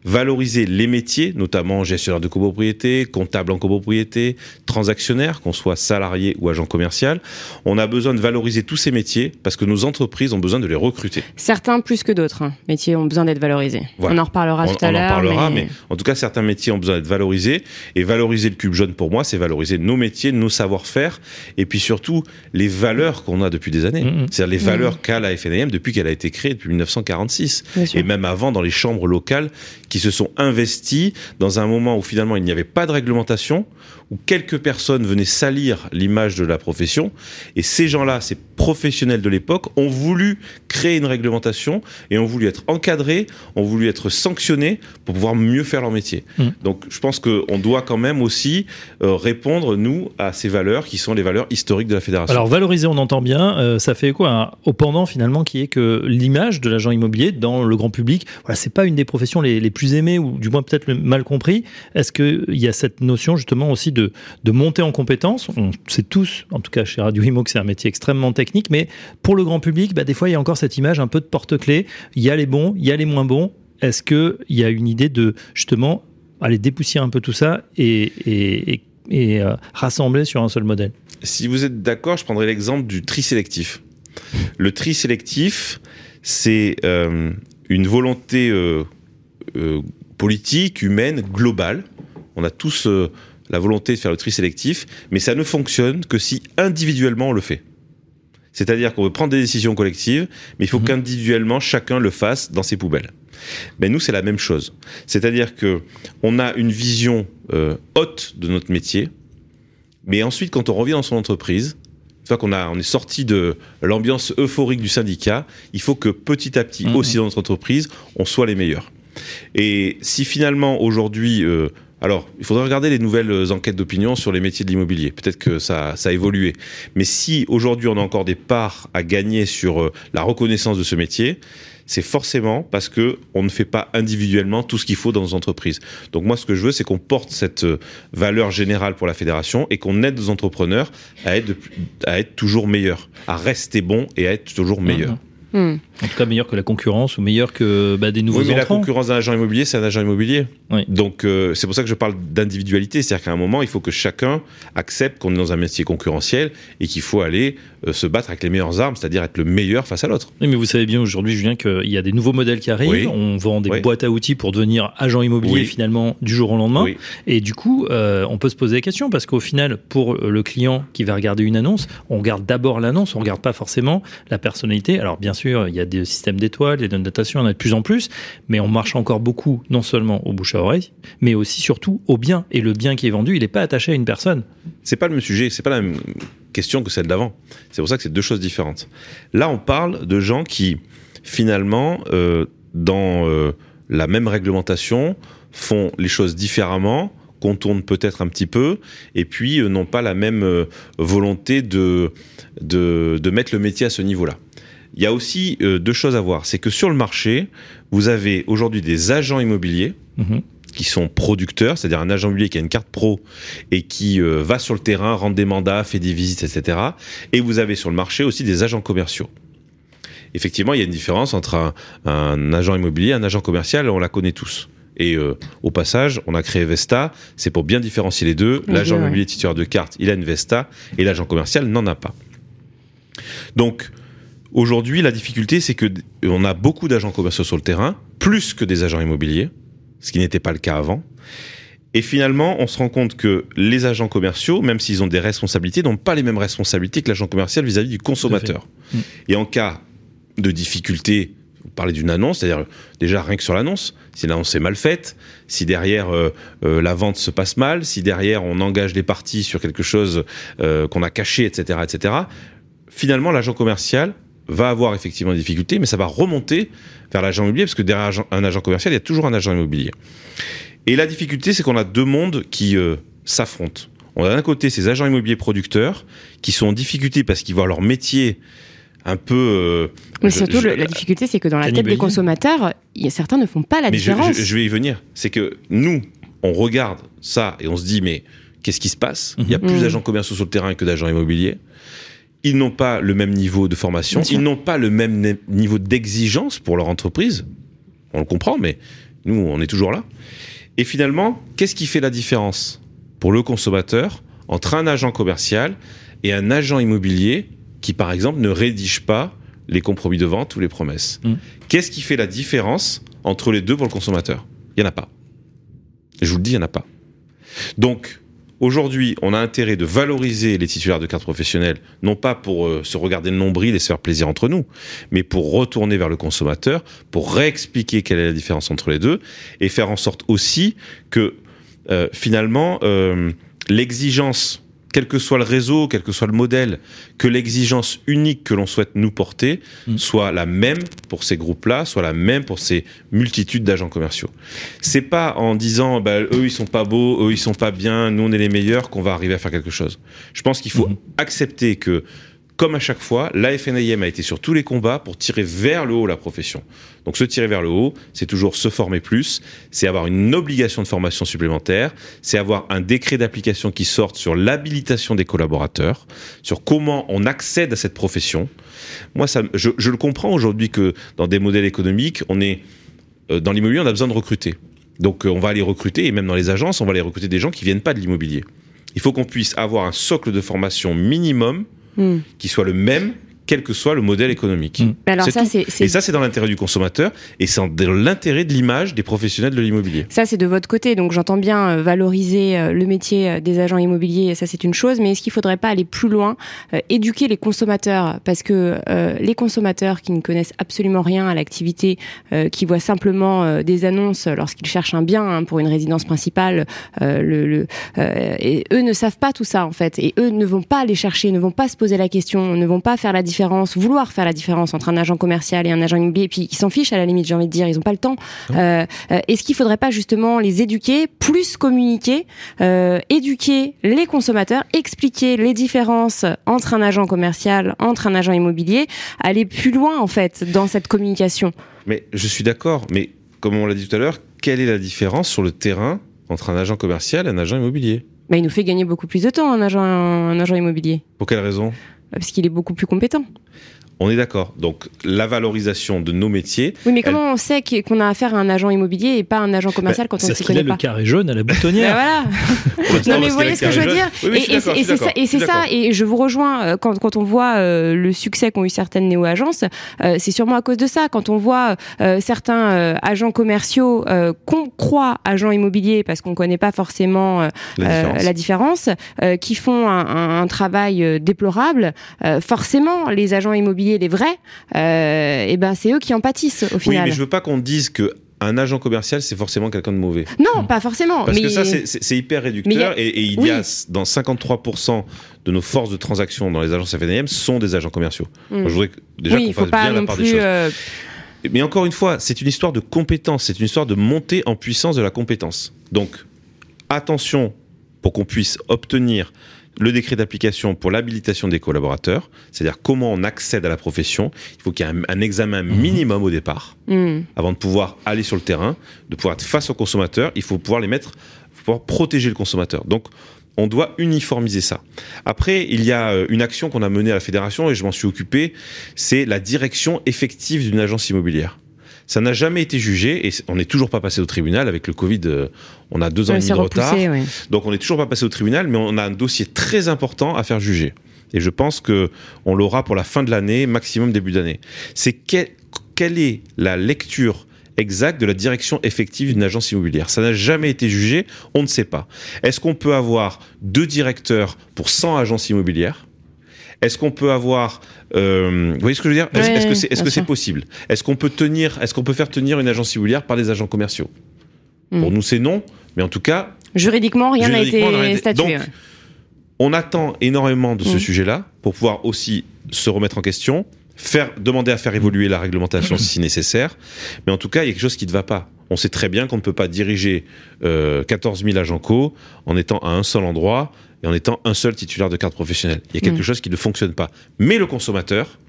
valoriser les métiers, notamment gestionnaire de copropriété, comptable en copropriété, transactionnaire, qu'on soit salarié ou agent commercial. On a besoin de valoriser tous ces métiers parce que nos entreprises ont besoin de les recruter. Certains plus que d'autres hein, métiers ont besoin d'être valorisés. Voilà. On en reparlera On, tout à on en l'heure. parlera, mais... mais... en tout cas, certains métiers ont besoin d'être valorisés. Et valoriser le cube jaune, pour moi, c'est valoriser nos métiers, nos savoir-faire, et puis surtout les valeurs qu'on a depuis des années. Mhm. C'est-à-dire les valeurs qu'a la FNAM depuis qu'elle a été créée, depuis 1946. Bien sûr. Et même avant, dans les chambres locales qui se sont investies dans un moment où finalement il n'y avait pas de réglementation, où quelques personnes venaient salir l'image de la profession. Et ces gens-là, ces professionnels de l'époque, ont voulu créer une réglementation et ont voulu être encadrés, ont voulu être sanctionnés pour pouvoir mieux faire leur métier. Mm. Donc je pense qu'on on doit quand même aussi euh, répondre, nous, à ces valeurs qui sont les valeurs historiques de la fédération. Alors valoriser, on entend bien, euh, ça fait quoi au pendant finalement qui est que l'image de l'agent immobilier dans le grand public, voilà, c'est pas une des professions les, plus aimées ou du moins peut-être mal compris. Est-ce qu'il y a cette notion justement aussi de, de monter en compétences On sait tous, en tout cas chez Radio Imo, que c'est un métier extrêmement technique, mais pour le grand public, bah, des fois il y a encore cette image un peu de porte-clés. Il y a les bons, il y a les moins bons. Est-ce qu'il y a une idée de justement aller dépoussiérer un peu tout ça et, et, et euh, rassembler sur un seul modèle Si vous êtes d'accord, je prendrai l'exemple du tri sélectif. Le tri sélectif, c'est euh, une volonté euh, politique, humaine, globale. On a tous la volonté de faire le tri sélectif, mais ça ne fonctionne que si individuellement on le fait. C'est-à-dire qu'on veut prendre des décisions collectives, mais il faut mmh. qu'individuellement chacun le fasse dans ses poubelles. Mais nous, c'est la même chose. C'est-à-dire que on a une vision euh, haute de notre métier, mais ensuite, quand on revient dans son entreprise, une fois qu'on a, on est sorti de l'ambiance euphorique du syndicat, il faut que petit à petit, mmh. aussi dans notre entreprise, on soit les meilleurs. Et si finalement aujourd'hui euh, alors, il faudrait regarder les nouvelles enquêtes d'opinion sur les métiers de l'immobilier. Peut-être que ça, ça a évolué. Mais si aujourd'hui on a encore des parts à gagner sur euh, la reconnaissance de ce métier, c'est forcément parce que on ne fait pas individuellement tout ce qu'il faut dans nos entreprises. Donc moi, ce que je veux, c'est qu'on porte cette euh, valeur générale pour la fédération et qu'on aide nos entrepreneurs à être, toujours meilleurs, à rester bons et à être toujours meilleurs. Mmh. Hmm. En tout cas, meilleur que la concurrence ou meilleur que bah, des nouveaux oui, mais entrants. la concurrence d'un agent immobilier, c'est un agent immobilier. Oui. Donc, euh, c'est pour ça que je parle d'individualité. C'est-à-dire qu'à un moment, il faut que chacun accepte qu'on est dans un métier concurrentiel et qu'il faut aller euh, se battre avec les meilleures armes, c'est-à-dire être le meilleur face à l'autre. Oui, mais vous savez bien aujourd'hui, Julien, qu'il y a des nouveaux modèles qui arrivent. Oui. On vend des boîtes à outils pour devenir agent immobilier finalement du jour au lendemain. Et du coup, euh, on peut se poser la question parce qu'au final, pour le client qui va regarder une annonce, on regarde d'abord l'annonce, on regarde pas forcément la personnalité. Alors, bien sûr, il y a des systèmes d'étoiles, des notations, il y en a de plus en plus, mais on marche encore beaucoup, non seulement au bouche à oreille, mais aussi surtout au bien. Et le bien qui est vendu, il n'est pas attaché à une personne. C'est pas le même sujet, c'est pas la même question que celle d'avant. C'est pour ça que c'est deux choses différentes. Là, on parle de gens qui, finalement, euh, dans euh, la même réglementation, font les choses différemment, contournent peut-être un petit peu, et puis euh, n'ont pas la même volonté de, de, de mettre le métier à ce niveau-là. Il y a aussi euh, deux choses à voir. C'est que sur le marché, vous avez aujourd'hui des agents immobiliers mmh. qui sont producteurs, c'est-à-dire un agent immobilier qui a une carte pro et qui euh, va sur le terrain, rend des mandats, fait des visites, etc. Et vous avez sur le marché aussi des agents commerciaux. Effectivement, il y a une différence entre un, un agent immobilier et un agent commercial, on la connaît tous. Et euh, au passage, on a créé Vesta, c'est pour bien différencier les deux. L'agent immobilier titulaire de carte, il a une Vesta, et l'agent commercial n'en a pas. Donc, Aujourd'hui, la difficulté, c'est que on a beaucoup d'agents commerciaux sur le terrain, plus que des agents immobiliers, ce qui n'était pas le cas avant. Et finalement, on se rend compte que les agents commerciaux, même s'ils ont des responsabilités, n'ont pas les mêmes responsabilités que l'agent commercial vis-à-vis -vis du consommateur. Et en cas de difficulté, vous parlez d'une annonce, c'est-à-dire déjà rien que sur l'annonce, si l'annonce est mal faite, si derrière euh, euh, la vente se passe mal, si derrière on engage des parties sur quelque chose euh, qu'on a caché, etc., etc. Finalement, l'agent commercial va avoir effectivement des difficultés, mais ça va remonter vers l'agent immobilier, parce que derrière un agent commercial, il y a toujours un agent immobilier. Et la difficulté, c'est qu'on a deux mondes qui euh, s'affrontent. On a d'un côté ces agents immobiliers producteurs qui sont en difficulté parce qu'ils voient leur métier un peu. Euh, mais surtout, je, la difficulté, c'est que dans la tête des consommateurs, y a, certains ne font pas la mais différence. Je, je, vais y venir. C'est que nous, on regarde ça et on se dit, mais qu'est-ce qui se passe? Mm. Il y a plus mmh. d'agents commerciaux sur le terrain que d'agents immobiliers ils n'ont pas le même niveau de formation, ils n'ont pas le même niveau d'exigence pour leur entreprise. On le comprend, mais nous, on est toujours là. Et finalement, qu'est-ce qui fait la différence pour le consommateur entre un agent commercial et un agent immobilier qui, par exemple, ne rédige pas les compromis de vente ou les promesses? Mmh. Qu'est-ce qui fait la différence entre les deux pour le consommateur? Il n'y en a pas. Et je vous le dis, il n'y en a pas. Donc, Aujourd'hui, on a intérêt de valoriser les titulaires de cartes professionnelles, non pas pour euh, se regarder le nombril et se faire plaisir entre nous, mais pour retourner vers le consommateur, pour réexpliquer quelle est la différence entre les deux, et faire en sorte aussi que euh, finalement euh, l'exigence quel que soit le réseau, quel que soit le modèle, que l'exigence unique que l'on souhaite nous porter Mm. soit la même pour ces groupes-là, soit la même pour ces multitudes d'agents commerciaux. C'est pas en disant bah, eux ils sont pas beaux, eux ils sont pas bien, nous on est les meilleurs qu'on va arriver à faire quelque chose. Je pense qu'il faut Mhm. accepter que comme à chaque fois, la FNIM a été sur tous les combats pour tirer vers le haut la profession. Donc se tirer vers le haut, c'est toujours se former plus, c'est avoir une obligation de formation supplémentaire, c'est avoir un décret d'application qui sorte sur l'habilitation des collaborateurs, sur comment on accède à cette profession. Moi, ça, je, je le comprends aujourd'hui que dans des modèles économiques, on est euh, dans l'immobilier, on a besoin de recruter. Donc euh, on va aller recruter, et même dans les agences, on va aller recruter des gens qui viennent pas de l'immobilier. Il faut qu'on puisse avoir un socle de formation minimum Qui soit le même, quel que soit le modèle économique. Mm. Mais alors C'est ça, Et ça, c'est dans l'intérêt du consommateur et c'est dans l'intérêt de l'image des professionnels de l'immobilier. Ça, c'est de votre côté. Donc, j'entends bien euh, valoriser euh, le métier euh, des agents immobiliers. Ça, c'est une chose. Mais est-ce qu'il faudrait pas aller plus loin, euh, éduquer les consommateurs? Parce que euh, les consommateurs qui ne connaissent absolument rien à l'activité, euh, qui voient simplement euh, des annonces lorsqu'ils cherchent un bien hein, pour une résidence principale, euh, le, le, euh, et eux ne savent pas tout ça, en fait. Et eux ne vont pas aller chercher, ne vont pas se poser la question, ne vont pas faire la différence, vouloir faire la différence entre un agent commercial et un agent immobilier. Puis, ils s'en fichent, à la limite, j'ai envie de dire. Ils n'ont pas le temps. Euh, euh, Est-ce qu'il faudrait pas justement les éduquer, plus communiquer, euh, éduquer les consommateurs, expliquer les différences entre un agent commercial, entre un agent immobilier, aller plus loin en fait dans cette communication? Mais je suis d'accord, mais comme on l'a dit tout à l'heure, quelle est la différence sur le terrain entre un agent commercial et un agent immobilier? Bah, Il nous fait gagner beaucoup plus de temps un agent, un agent immobilier, Pour quelle raison? Parce qu'il est beaucoup plus compétent. On est d'accord. Donc la valorisation de nos métiers, Oui, mais comment on sait qu'on a affaire à un agent immobilier et pas un agent commercial quand on ne Parce s'y qu'il a connaît le pas carré jaune à la Bah boutonnière. voilà. Non mais vous voyez ce que je veux dire Oui, Et- c'est- ça, et je c'est suis ça, d'accord. et je vous rejoins euh, quand, quand on voit euh, le succès qu'ont eu certaines néo-agences, euh, c'est sûrement à cause de ça. Quand on voit euh, certains euh, agents commerciaux euh, qu'on croit agents immobiliers parce qu'on connaît pas forcément euh, La euh, différence. la différence, euh, qui font un, un- un travail déplorable, euh, forcément les agents immobiliers, les vrais, euh, et ben c'est eux qui en pâtissent au Oui, final. mais je veux pas qu'on dise que un agent commercial c'est forcément quelqu'un de mauvais. Non, pas forcément. Parce mais... que ça, c'est- hyper réducteur a- et, et il oui. y a dans 53% de nos forces de transaction dans les agences FNM sont des agents commerciaux. Mm. Donc, je voudrais déjà oui, qu'on fasse pas bien la part des choses. euh, Mais encore une fois, c'est une histoire de compétence, c'est une histoire de montée en puissance de la compétence. Donc, attention pour qu'on puisse obtenir le décret d'application pour l'habilitation des collaborateurs, c'est-à-dire comment on accède à la profession. Il faut qu'il y ait un, un examen minimum au départ, hmm. avant de pouvoir aller sur le terrain, de pouvoir être face aux consommateurs. Il faut pouvoir les mettre, faut pouvoir protéger le consommateur. Donc, on doit uniformiser ça. Après, il y a euh, une action qu'on a menée à la fédération et je m'en suis occupé, c'est la direction effective d'une agence immobilière. Ça n'a jamais été jugé et on n'est toujours pas passé au tribunal avec le Covid. euh, On a deux ans et demi de retard, ouais. donc on n'est toujours pas passé au tribunal, mais on a un dossier très important à faire juger. Et je pense que on l'aura pour la fin de l'année, maximum début d'année. C'est quel- quelle est la lecture exacte de la direction effective d'une agence immobilière? Ça n'a jamais été jugé, on ne sait pas. Est-ce qu'on peut avoir deux directeurs pour 100 agences immobilières? Est-ce qu'on peut avoir, euh, vous voyez ce que je veux dire? Est-ce Ouais, que c'est possible? Est-ce qu'on peut tenir, est-ce qu'on peut faire tenir une agence immobilière par des agents commerciaux? Hmm. Pour nous, c'est non, mais en tout cas, Juridiquement, rien n'a été statué. Donc, on attend énormément de ce Mm. sujet-là pour pouvoir aussi se remettre en question, faire demander à faire évoluer la réglementation si nécessaire. Mais en tout cas, il y a quelque chose qui ne va pas. On sait très bien qu'on ne peut pas diriger euh, 14 000 agents co en étant à un seul endroit et en étant un seul titulaire de carte professionnelle. Il y a quelque Mm. chose qui ne fonctionne pas. Mais le consommateur,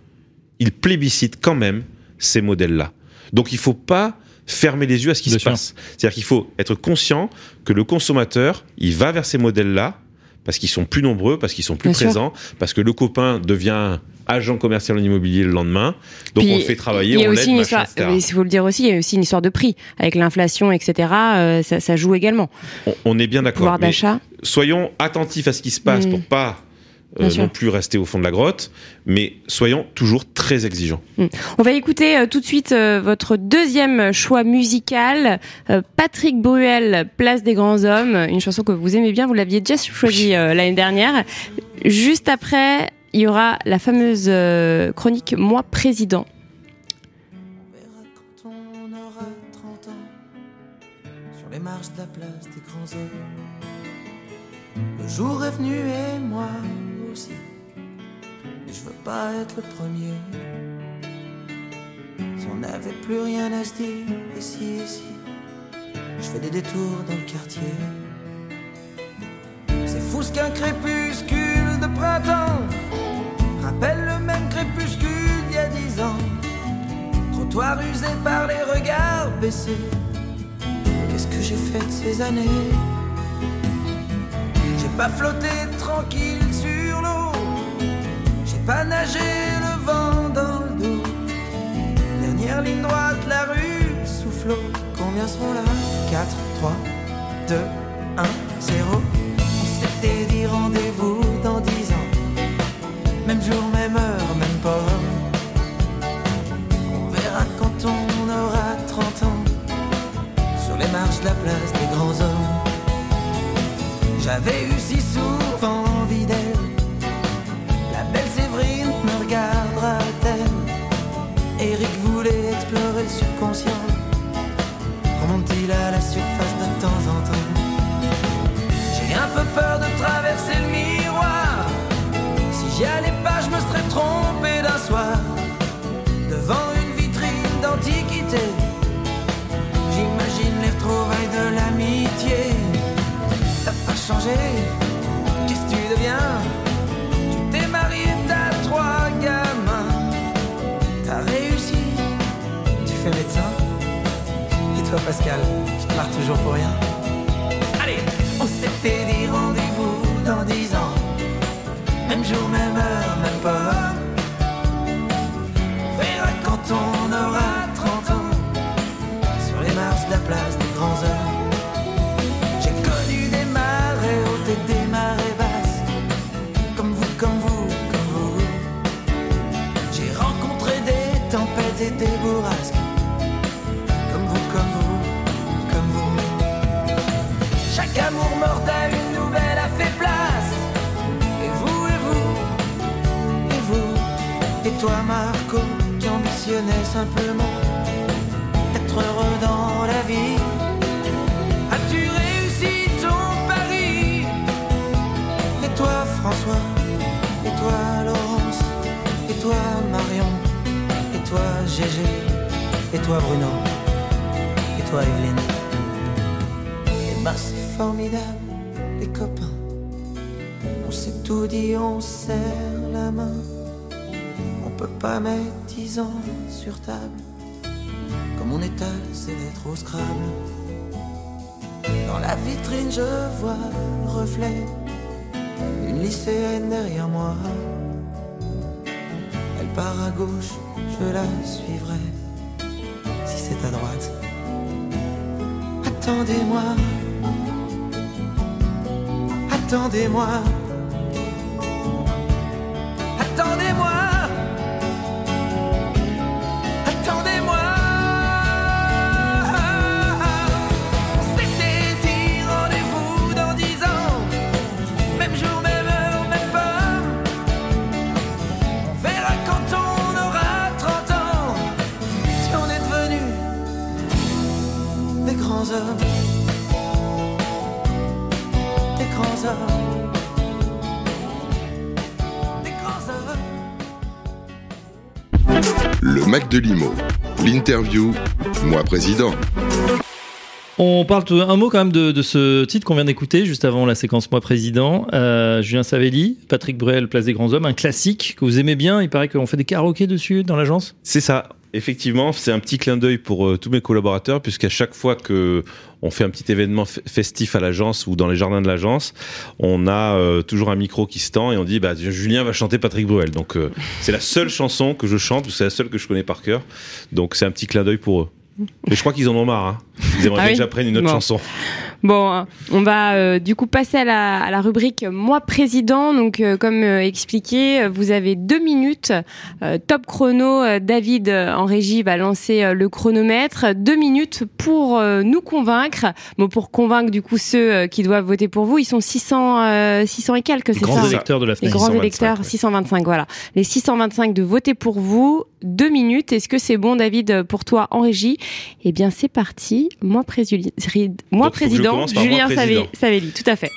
il plébiscite quand même ces modèles-là. Donc il faut pas fermer les yeux à ce qui Bien se sûr. passe. C'est-à-dire qu'il faut être conscient que le consommateur, il va vers ces modèles-là parce qu'ils sont plus nombreux, parce qu'ils sont plus Bien sûr. présents, parce que le copain devient agent commercial en immobilier le lendemain. Donc Puis, on le fait travailler, il y a on aussi l'aide, une machin, histoire, mais il faut le dire aussi, il y a aussi une histoire de prix avec l'inflation, etc. euh, ça, ça joue également. On, on est bien d'accord. Soyons attentifs à ce qui se passe Mm. pour pas euh, non plus rester au fond de la grotte, mais soyons toujours très exigeants. On va écouter euh, tout de suite euh, votre deuxième choix musical, euh, Patrick Bruel, Place des grands hommes, une chanson que vous aimez bien, vous l'aviez déjà choisie euh, l'année dernière. Juste après, il y aura la fameuse euh, chronique Moi président. On verra quand on aura 30 ans Sur les marches de la place des grands hommes Le jour est venu et moi je veux pas être le premier. Si on n'avait plus rien à se dire, et si, je fais des détours dans le quartier. C'est fou ce qu'un crépuscule de printemps rappelle le même crépuscule d'il y a dix ans. Trottoir usé par les regards baissés. Qu'est-ce que j'ai fait de ces années? J'ai pas flotté tranquille J'ai pas nagé le vent dans le dos. Dernière ligne droite, la rue soufflot. Combien seront là? 4, 3, 2, 1, 0. On s'était dit rendez-vous dans 10 ans. Même jour, même heure, même pas. On verra quand on aura 30 ans. Sur les marches de la place des grands hommes. J'avais eu si souvent toujours pour rien. Toi, Marco, qui ambitionnais simplement d'être heureux dans la vie. As-tu réussi ton pari? Et toi, François? Et toi, Laurence? Et toi, Marion? Et toi, Gégé? Et toi, Bruno? Et toi, Evelyne? Et ben, c'est formidable, les copains. On s'est tout dit, on serre la main. Pas mettre dix ans sur table. Comme on étale ses lettres au Scrabble. Dans la vitrine, je vois le reflet d'une lycéenne derrière moi. Elle part à gauche, je la suivrai. Si c'est à droite. Attendez-moi. Attendez-moi. Le Mac de Limo. L'interview, moi président. On parle tout- un mot quand même de, de ce titre qu'on vient d'écouter juste avant la séquence Moi Président. Euh, Julien Savelli, Patrick Bruel, Place des Grands Hommes, un classique que vous aimez bien. Il paraît qu'on fait des karaokés dessus dans l'agence. C'est ça. Effectivement, c'est un petit clin d'œil pour euh, tous mes collaborateurs, puisqu'à chaque fois que on fait un petit événement festif à l'agence ou dans les jardins de l'agence, on a euh, toujours un micro qui se tend et on dit bah Julien va chanter Patrick Bruel. Donc euh, c'est la seule chanson que je chante, c'est la seule que je connais par cœur. Donc c'est un petit clin d'œil pour eux. Mais je crois qu'ils en ont marre. Hein. Ils aimeraient Ah oui que j'apprenne une autre Bon. chanson. Bon, euh, on va euh, du coup passer à la, à la rubrique Moi président. Donc, euh, comme euh, expliqué, vous avez deux minutes. Euh, top chrono, euh, David en régie va lancer le chronomètre. Deux minutes pour euh, nous convaincre. Bon, pour convaincre du coup ceux qui doivent voter pour vous. Ils sont 600, euh, 600 et quelques, c'est Grands ça électeurs de la les FNAC. grands 625, électeurs, ouais. 625, voilà. Les 625 de voter pour vous, deux minutes. Est-ce que c'est bon, David, pour toi en régie? Eh bien, c'est parti. Moi, président, moi président Julien président. Savelli, tout à fait.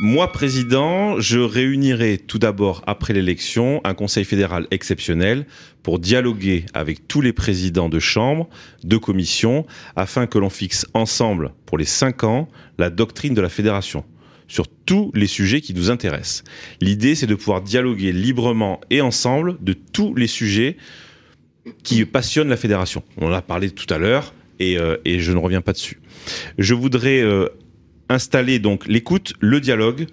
moi, président, je réunirai tout d'abord, après l'élection, un conseil fédéral exceptionnel pour dialoguer avec tous les présidents de chambres, de commissions, afin que l'on fixe ensemble, pour les cinq ans, la doctrine de la fédération sur tous les sujets qui nous intéressent. L'idée, c'est de pouvoir dialoguer librement et ensemble de tous les sujets qui passionnent la fédération. On en a parlé tout à l'heure et, euh, et je ne reviens pas dessus. Je voudrais euh, installer donc l'écoute, le dialogue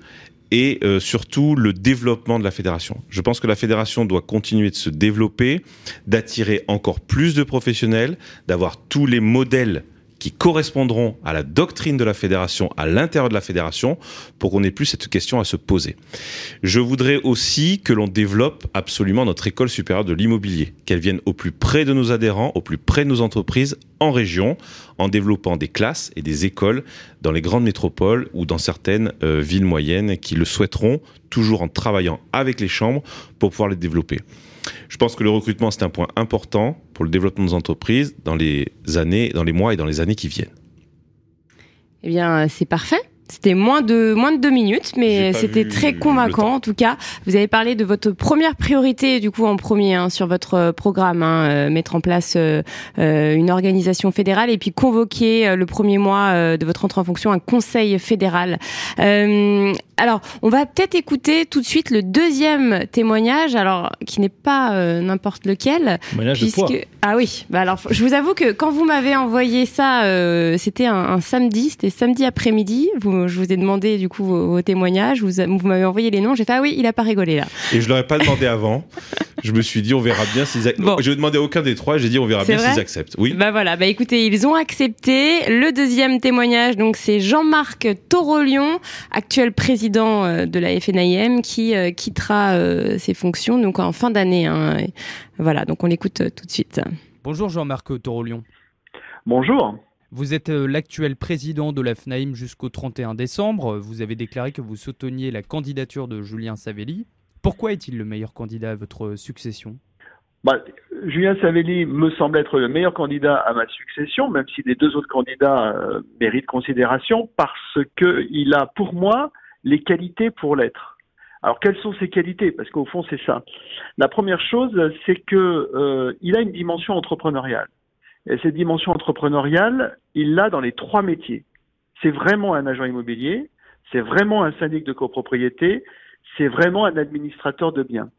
et euh, surtout le développement de la fédération. Je pense que la fédération doit continuer de se développer, d'attirer encore plus de professionnels, d'avoir tous les modèles qui correspondront à la doctrine de la fédération, à l'intérieur de la fédération, pour qu'on n'ait plus cette question à se poser. Je voudrais aussi que l'on développe absolument notre école supérieure de l'immobilier, qu'elle vienne au plus près de nos adhérents, au plus près de nos entreprises en région, en développant des classes et des écoles dans les grandes métropoles ou dans certaines euh, villes moyennes qui le souhaiteront, toujours en travaillant avec les chambres pour pouvoir les développer. Je pense que le recrutement, c'est un point important pour le développement de nos entreprises dans les années, dans les mois et dans les années qui viennent. Eh bien, c'est parfait. C'était moins de moins de deux minutes, mais c'était très convaincant en tout cas. Vous avez parlé de votre première priorité du coup en premier hein, sur votre euh, programme, hein, euh, mettre en place euh, une organisation fédérale et puis convoquer le premier mois de votre entrée en fonction un conseil fédéral. Alors, on va peut-être écouter tout de suite le deuxième témoignage, alors qui n'est pas n'importe lequel, puisque ah oui, bah alors je vous avoue que quand vous m'avez envoyé ça, c'était un, un, samedi, c'était samedi après-midi. Vous je vous ai demandé du coup vos, témoignages, vous, vous m'avez envoyé les noms, j'ai fait ah oui, il a pas rigolé là. Et je l'aurais pas demandé avant. je me suis dit on verra bien s'ils acceptent. Bon. Je vais demander à aucun des trois, j'ai dit on verra bien s'ils acceptent. Oui. Bah voilà, bah écoutez, ils ont accepté. Le deuxième témoignage, donc c'est Jean-Marc Torolion, actuel président euh, de la FNIM, qui euh, quittera euh, ses fonctions donc en fin d'année. Hein. Voilà, donc on l'écoute tout de suite. Bonjour Jean-Marc Torolion. Bonjour. Vous êtes l'actuel président de la FNAIM jusqu'au 31 décembre. Vous avez déclaré que vous souteniez la candidature de Julien Savelli. Pourquoi est-il le meilleur candidat à votre succession? Bah, Julien Savelli me semble être le meilleur candidat à ma succession, même si les deux autres candidats euh, méritent considération, parce qu'il a pour moi les qualités pour l'être. Alors quelles sont ses qualités? Parce qu'au fond c'est ça. La première chose, c'est qu'il euh, a une dimension entrepreneuriale. Et cette dimension entrepreneuriale, il l'a dans les trois métiers. C'est vraiment un agent immobilier, c'est vraiment un syndic de copropriété, c'est vraiment un administrateur de biens.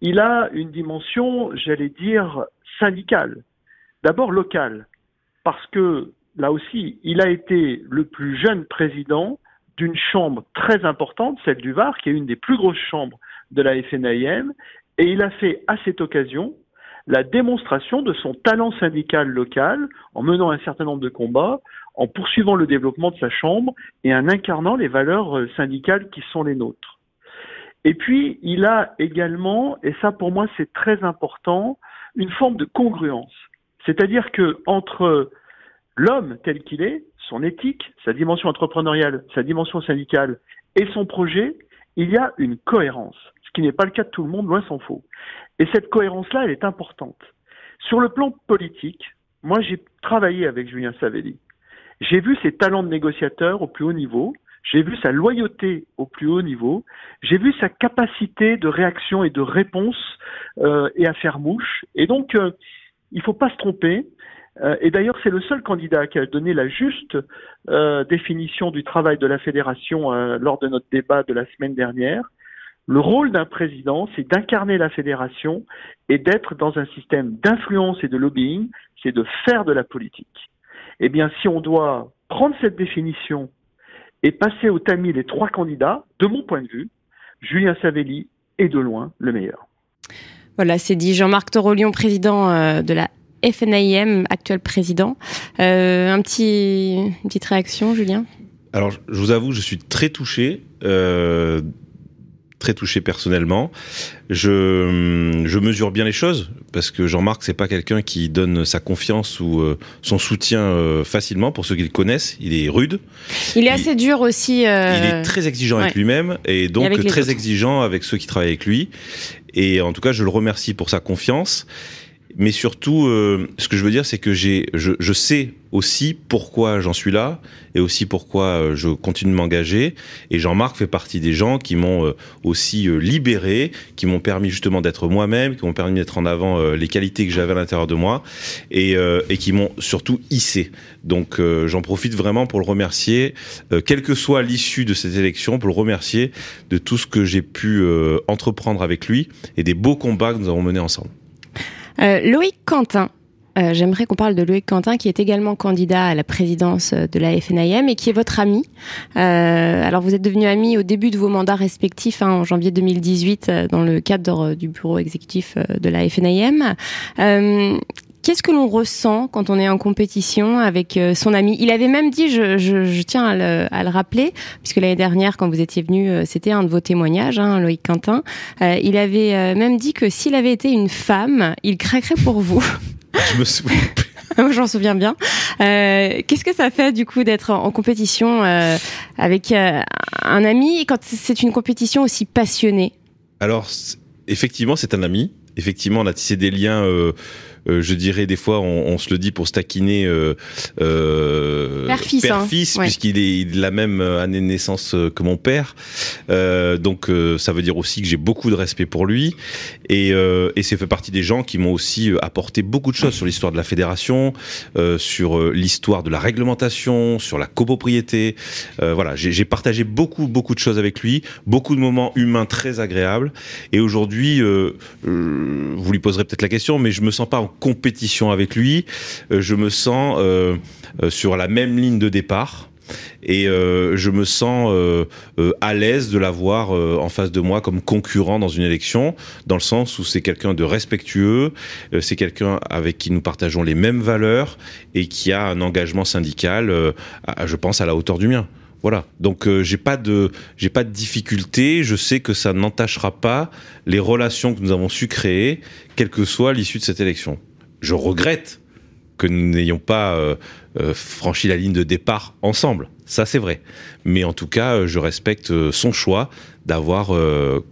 Il a une dimension, j'allais dire, syndicale. D'abord locale, parce que là aussi, il a été le plus jeune président d'une chambre très importante, celle du Var, qui est une des plus grosses chambres de la FNAIM, et il a fait à cette occasion la démonstration de son talent syndical local en menant un certain nombre de combats, en poursuivant le développement de sa chambre et en incarnant les valeurs euh, syndicales qui sont les nôtres. Et puis, il a également, et ça pour moi c'est très important, une forme de congruence. C'est-à-dire que entre l'homme tel qu'il est, son éthique, sa dimension entrepreneuriale, sa dimension syndicale et son projet, il y a une cohérence, ce qui n'est pas le cas de tout le monde, loin s'en faut. Et cette cohérence-là, elle est importante. Sur le plan politique, moi j'ai travaillé avec Julien Savelli. J'ai vu ses talents de négociateur au plus haut niveau, j'ai vu sa loyauté au plus haut niveau, j'ai vu sa capacité de réaction et de réponse euh, et à faire mouche. Et donc, euh, il ne faut pas se tromper. Euh, et d'ailleurs, c'est le seul candidat qui a donné la juste définition du travail de la fédération lors de notre débat de la semaine dernière. Le rôle d'un président, c'est d'incarner la fédération et d'être dans un système d'influence et de lobbying, c'est de faire de la politique. Eh bien, si on doit prendre cette définition et passer au tamis les trois candidats, de mon point de vue, Julien Savelli est de loin le meilleur. Voilà, c'est dit Jean-Marc Torolion, président euh, de la FNIM, actuel président. Euh, un petit, une petite réaction, Julien? Alors, je vous avoue, je suis très touché euh, très touché personnellement. Je, je mesure bien les choses parce que Jean-Marc c'est pas quelqu'un qui donne sa confiance ou euh, son soutien euh, facilement pour ceux qui le connaissent. Il est rude. Il est assez dur aussi. Euh, il est très exigeant avec lui-même et donc très exigeant avec ceux qui travaillent avec lui. Et en tout cas, je le remercie pour sa confiance. Mais surtout, euh, ce que je veux dire, c'est que j'ai, je, je sais aussi pourquoi j'en suis là et aussi pourquoi euh, je continue de m'engager. Et Jean-Marc fait partie des gens qui m'ont euh, aussi euh, libéré, qui m'ont permis justement d'être moi-même, qui m'ont permis de mettre en avant les qualités que j'avais à l'intérieur de moi et, euh, et qui m'ont surtout hissé. Donc euh, j'en profite vraiment pour le remercier, quelle que soit l'issue de cette élection, pour le remercier de tout ce que j'ai pu entreprendre avec lui et des beaux combats que nous avons menés ensemble. Euh, Loïc Quentin. Euh, J'aimerais qu'on parle de Loïc Quentin, qui est également candidat à la présidence de la FNIM et qui est votre ami. Euh, alors, vous êtes devenus amis au début de vos mandats respectifs, hein, en janvier 2018, euh, dans le cadre du bureau exécutif euh, de la FNIM. Euh, Qu'est-ce que l'on ressent quand on est en compétition avec euh, son ami? Il avait même dit, je, je, je tiens à le, à le rappeler, puisque l'année dernière, quand vous étiez venu, euh, c'était un de vos témoignages, hein, Loïc Quentin. Euh, il avait même dit que s'il avait été une femme, il craquerait pour vous. Je me souviens plus. J'en souviens bien. Euh, Qu'est-ce que ça fait du coup d'être en, en compétition euh, avec un ami quand c'est une compétition aussi passionnée? Alors, effectivement, c'est un ami. Effectivement, on a tissé des liens. Euh, je dirais des fois, on, on se le dit pour se taquiner. Euh, euh, Père-fils, hein. Ouais. puisqu'il est, de la même année de naissance que mon père. Euh, donc, euh, ça veut dire aussi que j'ai beaucoup de respect pour lui. Et, euh, et c'est fait partie des gens qui m'ont aussi apporté beaucoup de choses sur l'histoire de la fédération, euh, sur l'histoire de la réglementation, sur la copropriété. Euh, voilà, j'ai j'ai partagé beaucoup, beaucoup de choses avec lui, beaucoup de moments humains très agréables. Et aujourd'hui, euh, euh, vous lui poserez peut-être la question, mais je me sens pas compétition avec lui. Euh, je me sens euh, euh, sur la même ligne de départ. Et je me sens à l'aise de l'avoir en face de moi comme concurrent dans une élection, dans le sens où c'est quelqu'un de respectueux, c'est quelqu'un avec qui nous partageons les mêmes valeurs et qui a un engagement syndical, je pense, à la hauteur du mien. Voilà. Donc euh, j'ai pas de j'ai pas de difficulté. Je sais que ça n'entachera pas les relations que nous avons su créer, quelle que soit l'issue de cette élection. Je regrette que nous n'ayons pas euh, euh, franchi la ligne de départ ensemble. Ça c'est vrai. Mais en tout cas, euh, je respecte son choix d'avoir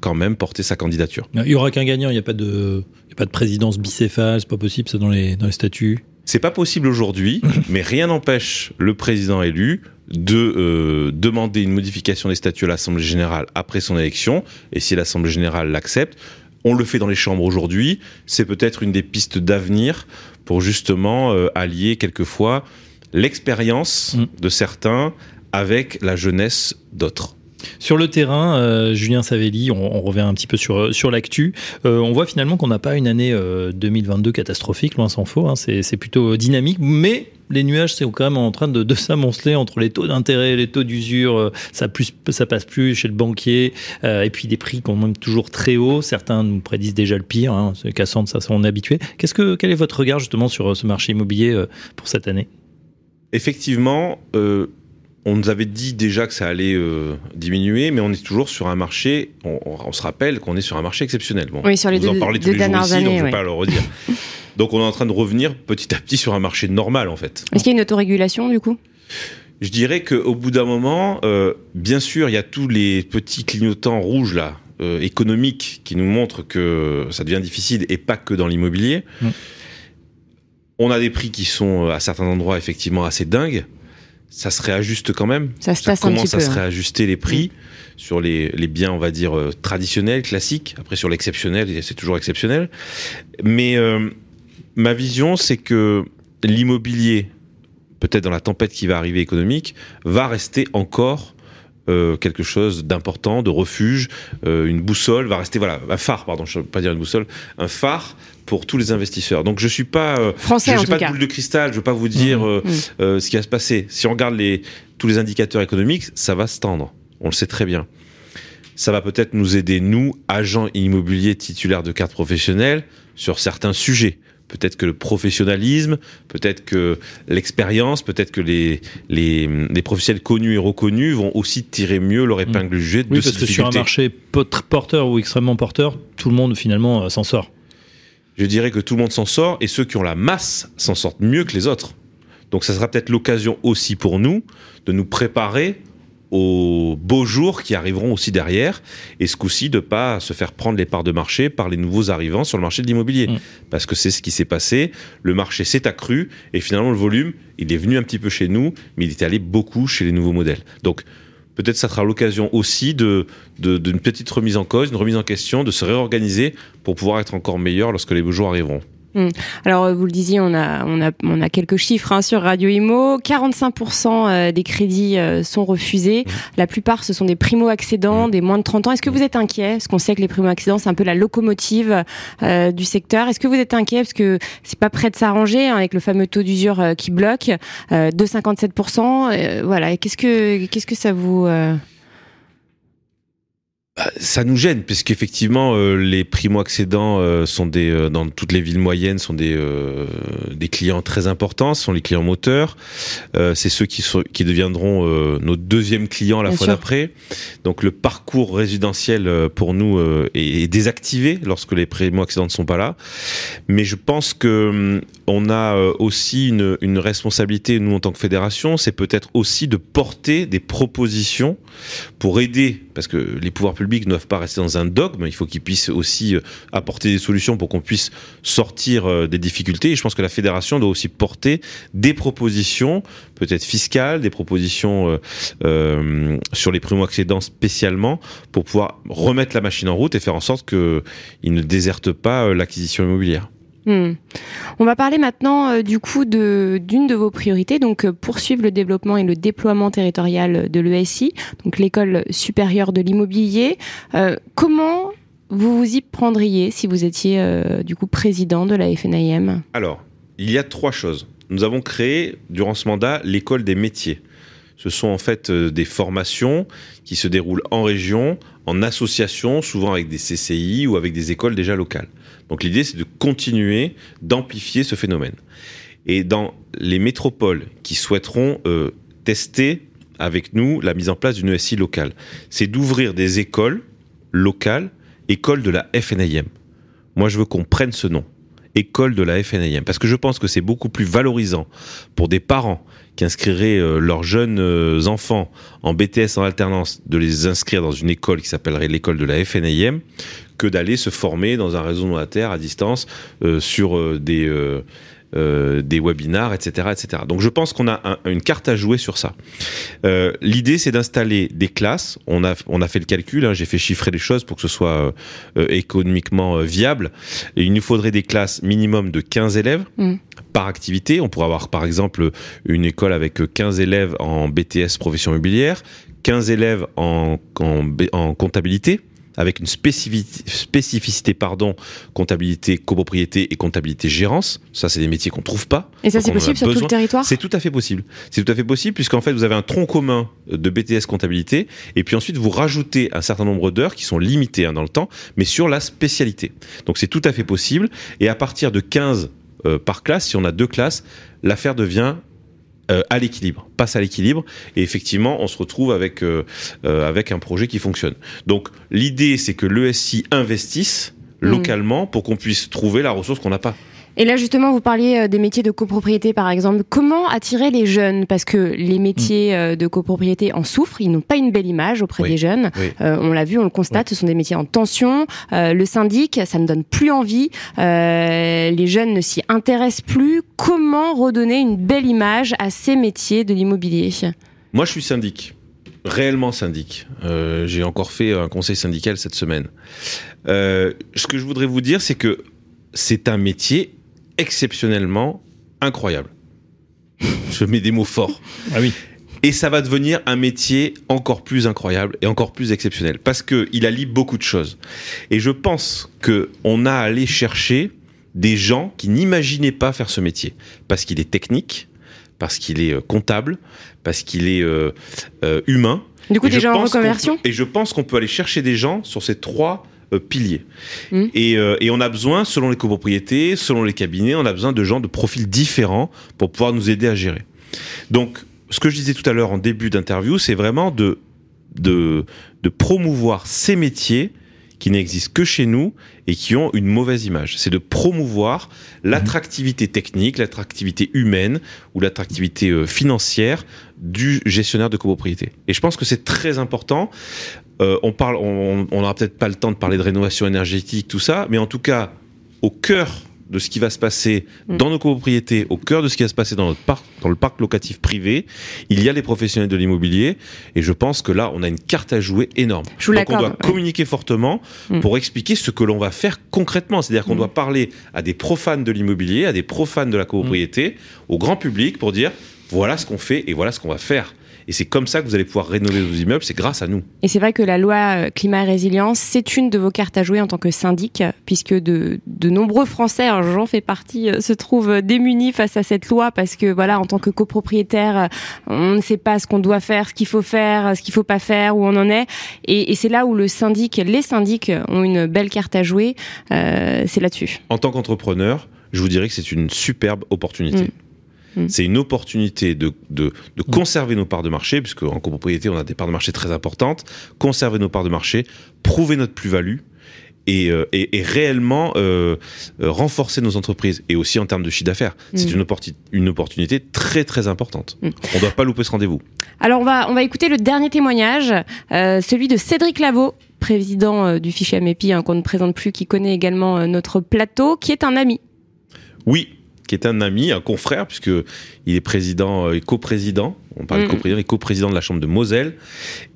quand même porté sa candidature. Il y aura qu'un gagnant, il n'y a pas de, y a pas de présidence bicéphale, c'est pas possible ça dans les, dans les statuts. C'est pas possible aujourd'hui, mais rien n'empêche le président élu de euh, demander une modification des statuts à l'Assemblée générale après son élection. Et si l'Assemblée générale l'accepte, on le fait dans les chambres aujourd'hui. C'est peut-être une des pistes d'avenir pour justement euh, allier quelquefois l'expérience Mm. de certains avec la jeunesse d'autres. Sur le terrain, euh, Julien Savelli, on, on revient un petit peu sur, sur l'actu. Euh, on voit finalement qu'on n'a pas une année euh, 2022 catastrophique, loin s'en faut. hein. c'est plutôt dynamique, mais les nuages, c'est quand même en train de, de s'amonceler entre les taux d'intérêt, les taux d'usure. euh, ça, plus, ça passe plus chez le banquier, euh, et puis des prix quand même toujours très hauts. Certains nous prédisent déjà le pire. Hein, c'est Cassandre, ça, ça on est habitué. Qu'est-ce que quel est votre regard justement sur euh, ce marché immobilier euh, pour cette année? Effectivement, euh, on nous avait dit déjà que ça allait euh, diminuer, mais on est toujours sur un marché. On, on- on se rappelle qu'on est sur un marché exceptionnel. Bon, Oui, sur les vous en deux- parlez tous deux les jours ici, donc années, je ne vais pas le redire. donc on est en train de revenir petit à petit sur un marché normal en fait. Est-ce qu'il y a une autorégulation du coup? Je dirais qu'au bout d'un moment, euh, bien sûr, il y a tous les petits clignotants rouges là, euh, économiques, qui nous montrent que ça devient difficile et pas que dans l'immobilier. Mm. On a des prix qui sont euh, à certains endroits effectivement assez dingues. Ça se réajuste quand même. Ça se Ça tasse un commence petit à peu. se hein. réajuster les prix sur les, les biens, on va dire, traditionnels, classiques. Après, sur l'exceptionnel, c'est toujours exceptionnel. Mais euh, ma vision, c'est que l'immobilier, peut-être dans la tempête qui va arriver économique, va rester encore euh, quelque chose d'important, de refuge, euh, une boussole, va rester, voilà, un phare, pardon, je ne veux pas dire une boussole, un phare pour tous les investisseurs. Donc je suis pas, euh, Français je n'ai pas de boule de cristal, je veux pas vous dire Mmh. euh, ce qui va se passer. Si on regarde les, tous les indicateurs économiques, ça va se tendre. On le sait très bien. Ça va peut-être nous aider, nous, agents immobiliers titulaires de cartes professionnelles, sur certains sujets. Peut-être que le professionnalisme, peut-être que l'expérience, peut-être que les, les, les professionnels connus et reconnus vont aussi tirer mieux leur épingle du jeu de Oui, parce que sur un marché porteur ou extrêmement porteur, tout le monde finalement euh, s'en sort. je dirais que tout le monde s'en sort et ceux qui ont la masse s'en sortent mieux que les autres. Donc ça sera peut-être l'occasion aussi pour nous de nous préparer aux beaux jours qui arriveront aussi derrière, et ce coup-ci de pas se faire prendre les parts de marché par les nouveaux arrivants sur le marché de l'immobilier, Mm. parce que c'est ce qui s'est passé. Le marché s'est accru et finalement le volume, il est venu un petit peu chez nous, mais il est allé beaucoup chez les nouveaux modèles. Donc peut-être ça sera l'occasion aussi de de- d'une petite remise en cause, une remise en question, de se réorganiser pour pouvoir être encore meilleur lorsque les beaux jours arriveront. Alors, euh, vous le disiez, on a, on a, on a quelques chiffres hein, sur Radio Imo. 45% euh, des crédits euh, sont refusés. La plupart, ce sont des primo-accédants, des moins de 30 ans. Est-ce que vous êtes inquiet? Parce qu'on sait que les primo-accédants, c'est un peu la locomotive euh, du secteur. Est-ce que vous êtes inquiet? Parce que c'est pas prêt de s'arranger hein, avec le fameux taux d'usure euh, qui bloque euh, de 57%. Euh, voilà. Qu'est-ce que, qu'est-ce que ça vous... Bah, ça nous gêne puisqu'effectivement euh, les primo-accédants euh, sont des euh, dans toutes les villes moyennes sont des euh, des clients très importants, ce sont les clients moteurs. Euh, c'est ceux qui sont qui deviendront euh, nos deuxièmes clients la Bien fois d'après. Donc le parcours résidentiel euh, pour nous euh, est, est désactivé lorsque les primo-accédants ne sont pas là. Mais je pense que hum, on a euh, aussi une une responsabilité nous en tant que fédération, c'est peut-être aussi de porter des propositions pour aider, parce que les pouvoirs publics ne doivent pas rester dans un dogme, il faut qu'ils puissent aussi euh, apporter des solutions pour qu'on puisse sortir euh, des difficultés. Et je pense que la fédération doit aussi porter des propositions, peut-être fiscales, des propositions euh, sur les primo-accédants spécialement, pour pouvoir remettre la machine en route et faire en sorte qu'ils ne désertent pas l'acquisition immobilière. Hmm. On va parler maintenant euh, du coup d'une de vos priorités, donc euh, poursuivre le développement et le déploiement territorial de l'ESI, donc l'école supérieure de l'immobilier. Euh, comment vous vous y prendriez si vous étiez du coup président de la FNIM Alors, il y a trois choses. Nous avons créé, durant ce mandat, l'école des métiers. Ce sont en fait des formations qui se déroulent en région, en association, souvent avec des CCI ou avec des écoles déjà locales. Donc l'idée, c'est de continuer d'amplifier ce phénomène. Et dans les métropoles qui souhaiteront euh, tester avec nous la mise en place d'une ESI locale, c'est d'ouvrir des écoles locales, écoles de la FNIM. Moi, je veux qu'on prenne ce nom école de la FNIM parce que je pense que c'est beaucoup plus valorisant pour des parents qui inscriraient euh, leurs jeunes euh, enfants en BTS en alternance de les inscrire dans une école qui s'appellerait l'école de la FNIM que d'aller se former dans un réseau notaire à distance euh, sur des euh, des webinars, etc., etc. Donc je pense qu'on a un- une carte à jouer sur ça. Euh, L'idée, c'est d'installer des classes. On a, on a fait le calcul, hein, j'ai fait chiffrer les choses pour que ce soit euh, euh, économiquement euh, viable. Et il nous faudrait des classes minimum de 15 élèves Mm. par activité. On pourrait avoir par exemple une école avec 15 élèves en BTS profession immobilière, 15 élèves en, en, en comptabilité avec une spécificité, spécificité pardon, comptabilité copropriété et comptabilité gérance. Ça, c'est des métiers qu'on trouve pas. Et ça, c'est possible sur tout le territoire C'est tout à fait possible. C'est tout à fait possible puisqu'en fait vous avez un tronc commun de BTS comptabilité et puis ensuite vous rajoutez un certain nombre d'heures qui sont limitées hein, dans le temps, mais sur la spécialité. Donc c'est tout à fait possible et à partir de 15 euh, par classe, si on a deux classes, l'affaire devient euh, à l'équilibre, passe à l'équilibre et effectivement on se retrouve avec euh, euh, avec un projet qui fonctionne. Donc l'idée c'est que l'ESI investisse Mm. localement pour qu'on puisse trouver la ressource qu'on n'a pas. Et là, justement, vous parliez euh, des métiers de copropriété, par exemple. Comment attirer les jeunes? Parce que les métiers euh, de copropriété en souffrent. Ils n'ont pas une belle image auprès Oui. des jeunes. Oui. Euh, on l'a vu, on le constate. Ce sont des métiers en tension. Euh, le syndic, ça ne donne plus envie. Euh, les jeunes ne s'y intéressent plus. Comment redonner une belle image à ces métiers de l'immobilier? Moi, je suis syndic, réellement syndic. Euh, J'ai encore fait un conseil syndical cette semaine. Euh, ce que je voudrais vous dire, c'est que c'est un métier exceptionnellement incroyable. Je mets des mots forts. Ah oui. Et ça va devenir un métier encore plus incroyable et encore plus exceptionnel parce que il allie beaucoup de choses. Et je pense que on a à aller chercher des gens qui n'imaginaient pas faire ce métier parce qu'il est technique, parce qu'il est euh, comptable, parce qu'il est euh, euh, humain. Du coup, Et des gens en reconversion peut- Et je pense qu'on peut aller chercher des gens sur ces trois piliers. Mm. Et, euh, et on a besoin, selon les copropriétés, selon les cabinets, on a besoin de gens de profils différents pour pouvoir nous aider à gérer. Donc, ce que je disais tout à l'heure en début d'interview, c'est vraiment de, de, de promouvoir ces métiers qui n'existent que chez nous et qui ont une mauvaise image. C'est de promouvoir l'attractivité technique, l'attractivité humaine ou l'attractivité euh, financière du gestionnaire de copropriété. Et je pense que c'est très important. Euh, on parle, on n'aura peut-être pas le temps de parler de rénovation énergétique, tout ça, mais en tout cas, au cœur de ce qui va se passer Mm. dans nos copropriétés, au cœur de ce qui va se passer dans notre parc, dans le parc locatif privé, il y a les professionnels de l'immobilier, et je pense que là, on a une carte à jouer énorme. Je vous Donc on doit ouais. communiquer fortement Mm. pour expliquer ce que l'on va faire concrètement. C'est-à-dire qu'on Mm. doit parler à des profanes de l'immobilier, à des profanes de la copropriété, au grand public pour dire voilà ce qu'on fait et voilà ce qu'on va faire. Et c'est comme ça que vous allez pouvoir rénover vos immeubles, c'est grâce à nous. Et c'est vrai que la loi euh, climat et résilience, c'est une de vos cartes à jouer en tant que syndic, puisque de, de nombreux Français, alors j'en fais partie, euh, se trouvent démunis face à cette loi parce que voilà, en tant que copropriétaire, euh, on ne sait pas ce qu'on doit faire, ce qu'il faut faire, ce qu'il faut pas faire, où on en est. Et, et c'est là où le syndic, les syndics ont une belle carte à jouer. Euh, c'est là-dessus. En tant qu'entrepreneur, je vous dirais que c'est une superbe opportunité. Mm. Mm. C'est une opportunité de, de, de conserver nos parts de marché, puisque en copropriété, on a des parts de marché très importantes, conserver nos parts de marché, prouver notre plus-value et, euh, et, et réellement euh, euh, renforcer nos entreprises, et aussi en termes de chiffre d'affaires. C'est Mm. une, opporti- une opportunité très très importante. Mm. On ne doit pas louper ce rendez-vous. Alors on va on va écouter le dernier témoignage, euh, celui de Cédric Lavaux, président du fichier AMEPI, hein, qu'on ne présente plus, qui connaît également notre plateau, qui est un ami. Oui, qui est un ami, un confrère, puisque il est président euh, et coprésident. On parle de Mhm. coprésident et coprésident de la Chambre de Moselle.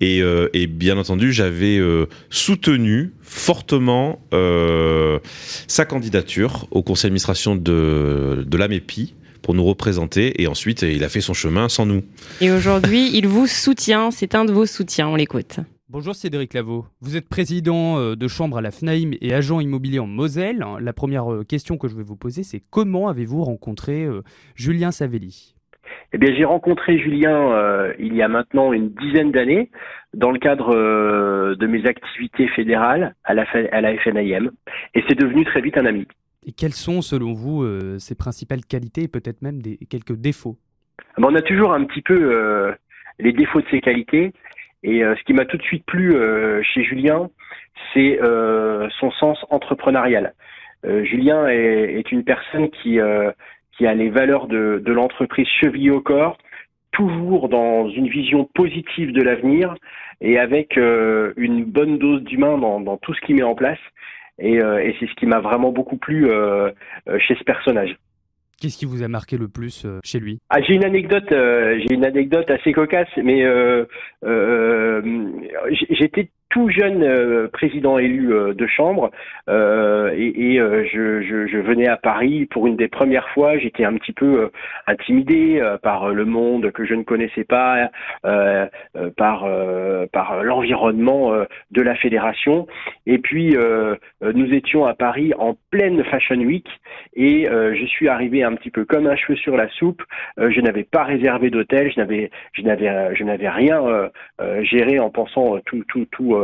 Et, euh, et bien entendu, j'avais euh, soutenu fortement euh, sa candidature au conseil d'administration de, de l'AMEPI pour nous représenter. Et ensuite, il a fait son chemin sans nous. Et aujourd'hui, il vous soutient. C'est un de vos soutiens. On l'écoute. Bonjour Cédric Lavaux. Vous êtes président euh, de chambre à la FNAIM et agent immobilier en Moselle. La première euh, question que je vais vous poser, c'est comment avez-vous rencontré euh, Julien Savelli? Eh bien, j'ai rencontré Julien euh, il y a maintenant une dizaine d'années dans le cadre euh, de mes activités fédérales à la, F- à la FNIM et c'est devenu très vite un ami. Et quelles sont, selon vous, euh, ses principales qualités et peut-être même des, quelques défauts? Ah ben, on a toujours un petit peu les défauts de ses qualités et euh, ce qui m'a tout de suite plu euh, chez Julien, c'est euh, son sens entrepreneurial. Julien est, est une personne qui, qui a les valeurs de, de l'entreprise chevillée au corps, toujours dans une vision positive de l'avenir et avec euh, une bonne dose d'humain dans, dans tout ce qu'il met en place. Et, euh, et c'est ce qui m'a vraiment beaucoup plu euh, chez ce personnage. Qu'est-ce qui vous a marqué le plus euh, chez lui? Ah, j'ai une anecdote, euh, j'ai une anecdote assez cocasse, mais euh, j'étais tout jeune euh, président élu euh, de chambre euh, et, je, je, venais à Paris pour une des premières fois. J'étais un petit peu intimidé par le monde que je ne connaissais pas, par par l'environnement de la fédération. Et puis nous étions à Paris en pleine Fashion Week et je suis arrivé un petit peu comme un cheveu sur la soupe. Je n'avais pas réservé d'hôtel, je n'avais je n'avais je n'avais rien géré en pensant tout tout tout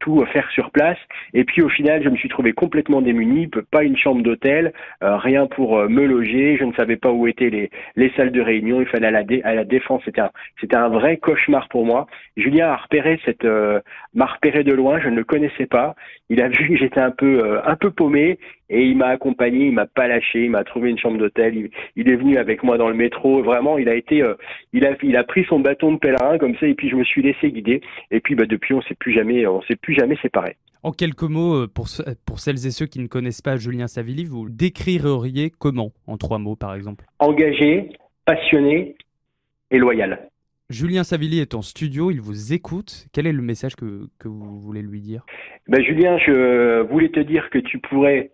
tout faire sur place. Et puis au final, je me suis trouvé complètement démuni, pas une chambre d'hôtel, euh, rien pour euh, me loger. Je ne savais pas où étaient les, les salles de réunion. Il fallait à la, à la défense. C'était un, un vrai cauchemar pour moi. Julien a repéré cette, euh, m'a repéré de loin. Je ne le connaissais pas. Il a vu que j'étais un peu, euh, un peu paumé et il m'a accompagné. Il m'a pas lâché. Il m'a trouvé une chambre d'hôtel. Il, est venu avec moi dans le métro. Vraiment, il a été, il a, il a pris son bâton de pèlerin comme ça et puis je me suis laissé guider. Et puis bah, depuis, on s'est plus jamais, on jamais séparés. En quelques mots, euh, pour, ce- pour celles et ceux qui ne connaissent pas Julien Savelli, vous décririez comment En trois mots, par exemple? Engagé, passionné et loyal. Julien Savelli est en studio, il vous écoute. Quel est le message que, que vous voulez lui dire? Ben, Julien, je voulais te dire que tu pourrais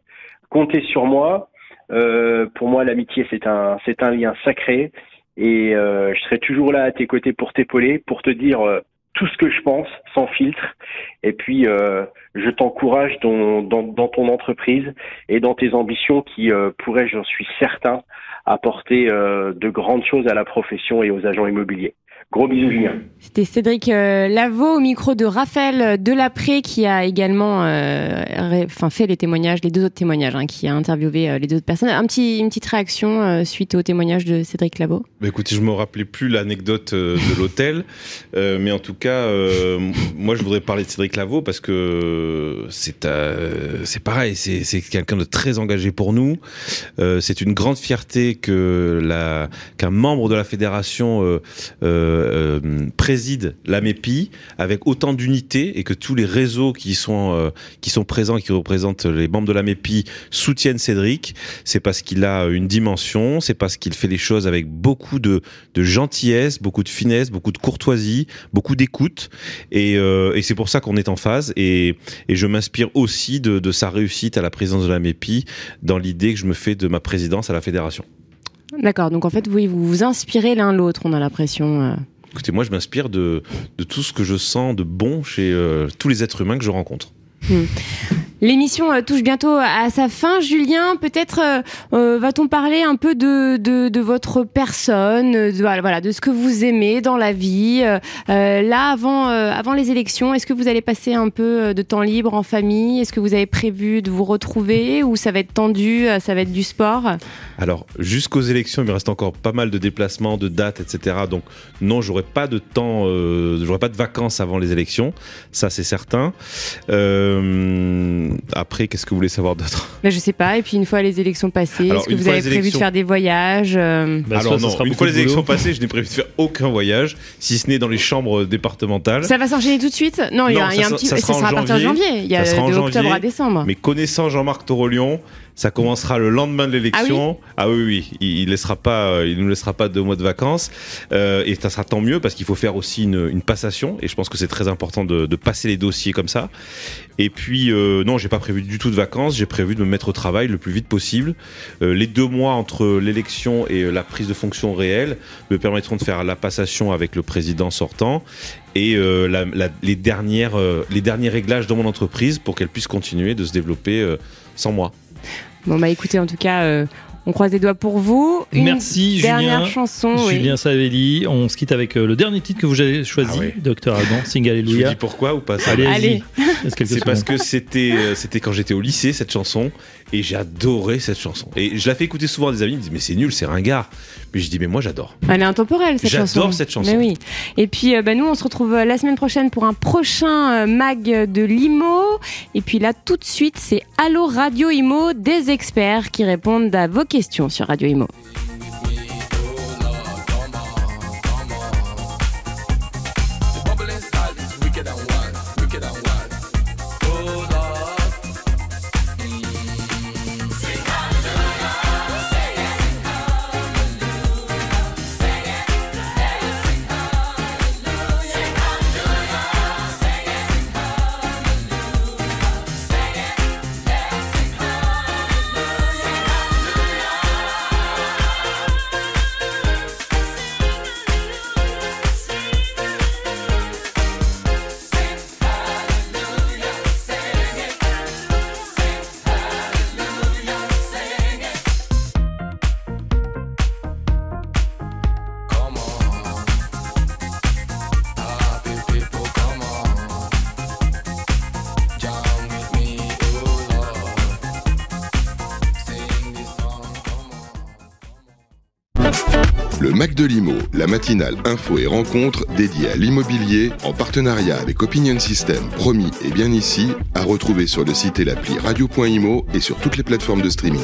compter sur moi. Euh, pour moi, l'amitié, c'est un, c'est un lien sacré. Et euh, je serai toujours là à tes côtés pour t'épauler, pour te dire tout ce que je pense, sans filtre. Et puis, euh, je t'encourage dans, ton entreprise et dans tes ambitions qui euh, pourraient, j'en suis certain, apporter euh, de grandes choses à la profession et aux agents immobiliers. Gros bisous, Julien. C'était Cédric euh, Lavaux au micro de Raphaël Delapré qui a également euh, ré- fait les témoignages, les deux autres témoignages, hein, qui a interviewé euh, les deux autres personnes. Un petit, une petite réaction euh, suite au témoignage de Cédric Lavaux? Bah écoutez, je me rappelais plus l'anecdote euh, de l'hôtel, euh, mais en tout cas, euh, moi je voudrais parler de Cédric Lavaux parce que c'est euh, c'est pareil, c'est c'est quelqu'un de très engagé pour nous. Euh, c'est une grande fierté que la qu'un membre de la fédération euh, préside la MEPI avec autant d'unité et que tous les réseaux qui sont euh, qui sont présents, qui représentent les membres de la MEPI soutiennent Cédric. C'est parce qu'il a une dimension, c'est parce qu'il fait les choses avec beaucoup de, gentillesse, beaucoup de finesse, beaucoup de courtoisie, beaucoup d'écoute. Et, euh, c'est pour ça qu'on est en phase. Et, je m'inspire aussi de, sa réussite à la présidence de la MEPI dans l'idée que je me fais de ma présidence à la fédération. D'accord, donc en fait, vous vous inspirez l'un l'autre, on a l'impression. Écoutez, moi, je m'inspire de, tout ce que je sens de bon chez euh, tous les êtres humains que je rencontre. L'émission euh, touche bientôt à sa fin. Julien, peut-être euh, euh, va-t-on parler un peu de, votre personne, de, voilà, de ce que vous aimez dans la vie. Là, avant, avant les élections, est-ce que vous allez passer un peu de temps libre en famille? Est-ce que vous avez prévu de vous retrouver ou ça va être tendu, ça va être du sport? Alors, jusqu'aux élections, il me reste encore pas mal de déplacements, de dates, etc. Donc, non, j'aurai pas de temps, j'aurai pas de vacances avant les élections. Ça, c'est certain. Après, qu'est-ce que vous voulez savoir d'autre? Ben, Je sais pas. Et puis une fois les élections passées, Alors, est-ce que vous avez prévu de faire des voyages euh, Bah, Alors soit ça non, sera une beaucoup fois les élections passées, je n'ai prévu de faire aucun voyage, si ce n'est dans les chambres départementales. Ça va s'enchaîner tout de suite? Non, il y a, y ça un sera- petit. ça sera sera en à partir de janvier. janvier. Il y a Ça sera en de octobre janvier. à décembre. Mais connaissant Jean-Marc Torolion, ça commencera le lendemain de l'élection. Ah oui, oui, il, il laissera pas, euh, il nous laissera pas deux mois de vacances. Euh, et ça sera tant mieux parce qu'il faut faire aussi une, une passation. Et je pense que c'est très important de, de passer les dossiers comme ça. Et puis euh, non, j'ai pas prévu du tout de vacances. J'ai prévu de me mettre au travail le plus vite possible. Euh, les deux mois entre l'élection et euh, la prise de fonction réelle me permettront de faire la passation avec le président sortant et euh, la- la- les dernières, euh, les derniers réglages dans mon entreprise pour qu'elle puisse continuer de se développer euh, sans moi. Bon, bah écoutez, en tout cas, euh, on croise les doigts pour vous. Une Merci dernière Julien. chanson. oui. Julien Savelli, on se quitte avec euh, le dernier titre que vous avez choisi, Ah ouais. Docteur Alban, Sing Je vous Alléluia. dis pourquoi ou pas ça Allez, C'est parce que c'était euh, c'était quand j'étais au lycée cette chanson et j'ai adoré cette chanson et je la fais écouter souvent à des amis ils me disent mais c'est nul c'est ringard mais je dis mais moi j'adore Elle est intemporelle, cette J'adore chanson. cette chanson. Mais oui. Et puis, euh, bah, nous, on se retrouve euh, la semaine prochaine pour un prochain euh, mag de Limo. Et puis là, tout de suite, c'est Allo Radio Imo, des experts qui répondent à vos questions sur Radio Imo. La matinale info et rencontre dédiée à l'immobilier en partenariat avec Opinion System, promis et bien ici, à retrouver sur le site et l'appli radio.imo et sur toutes les plateformes de streaming.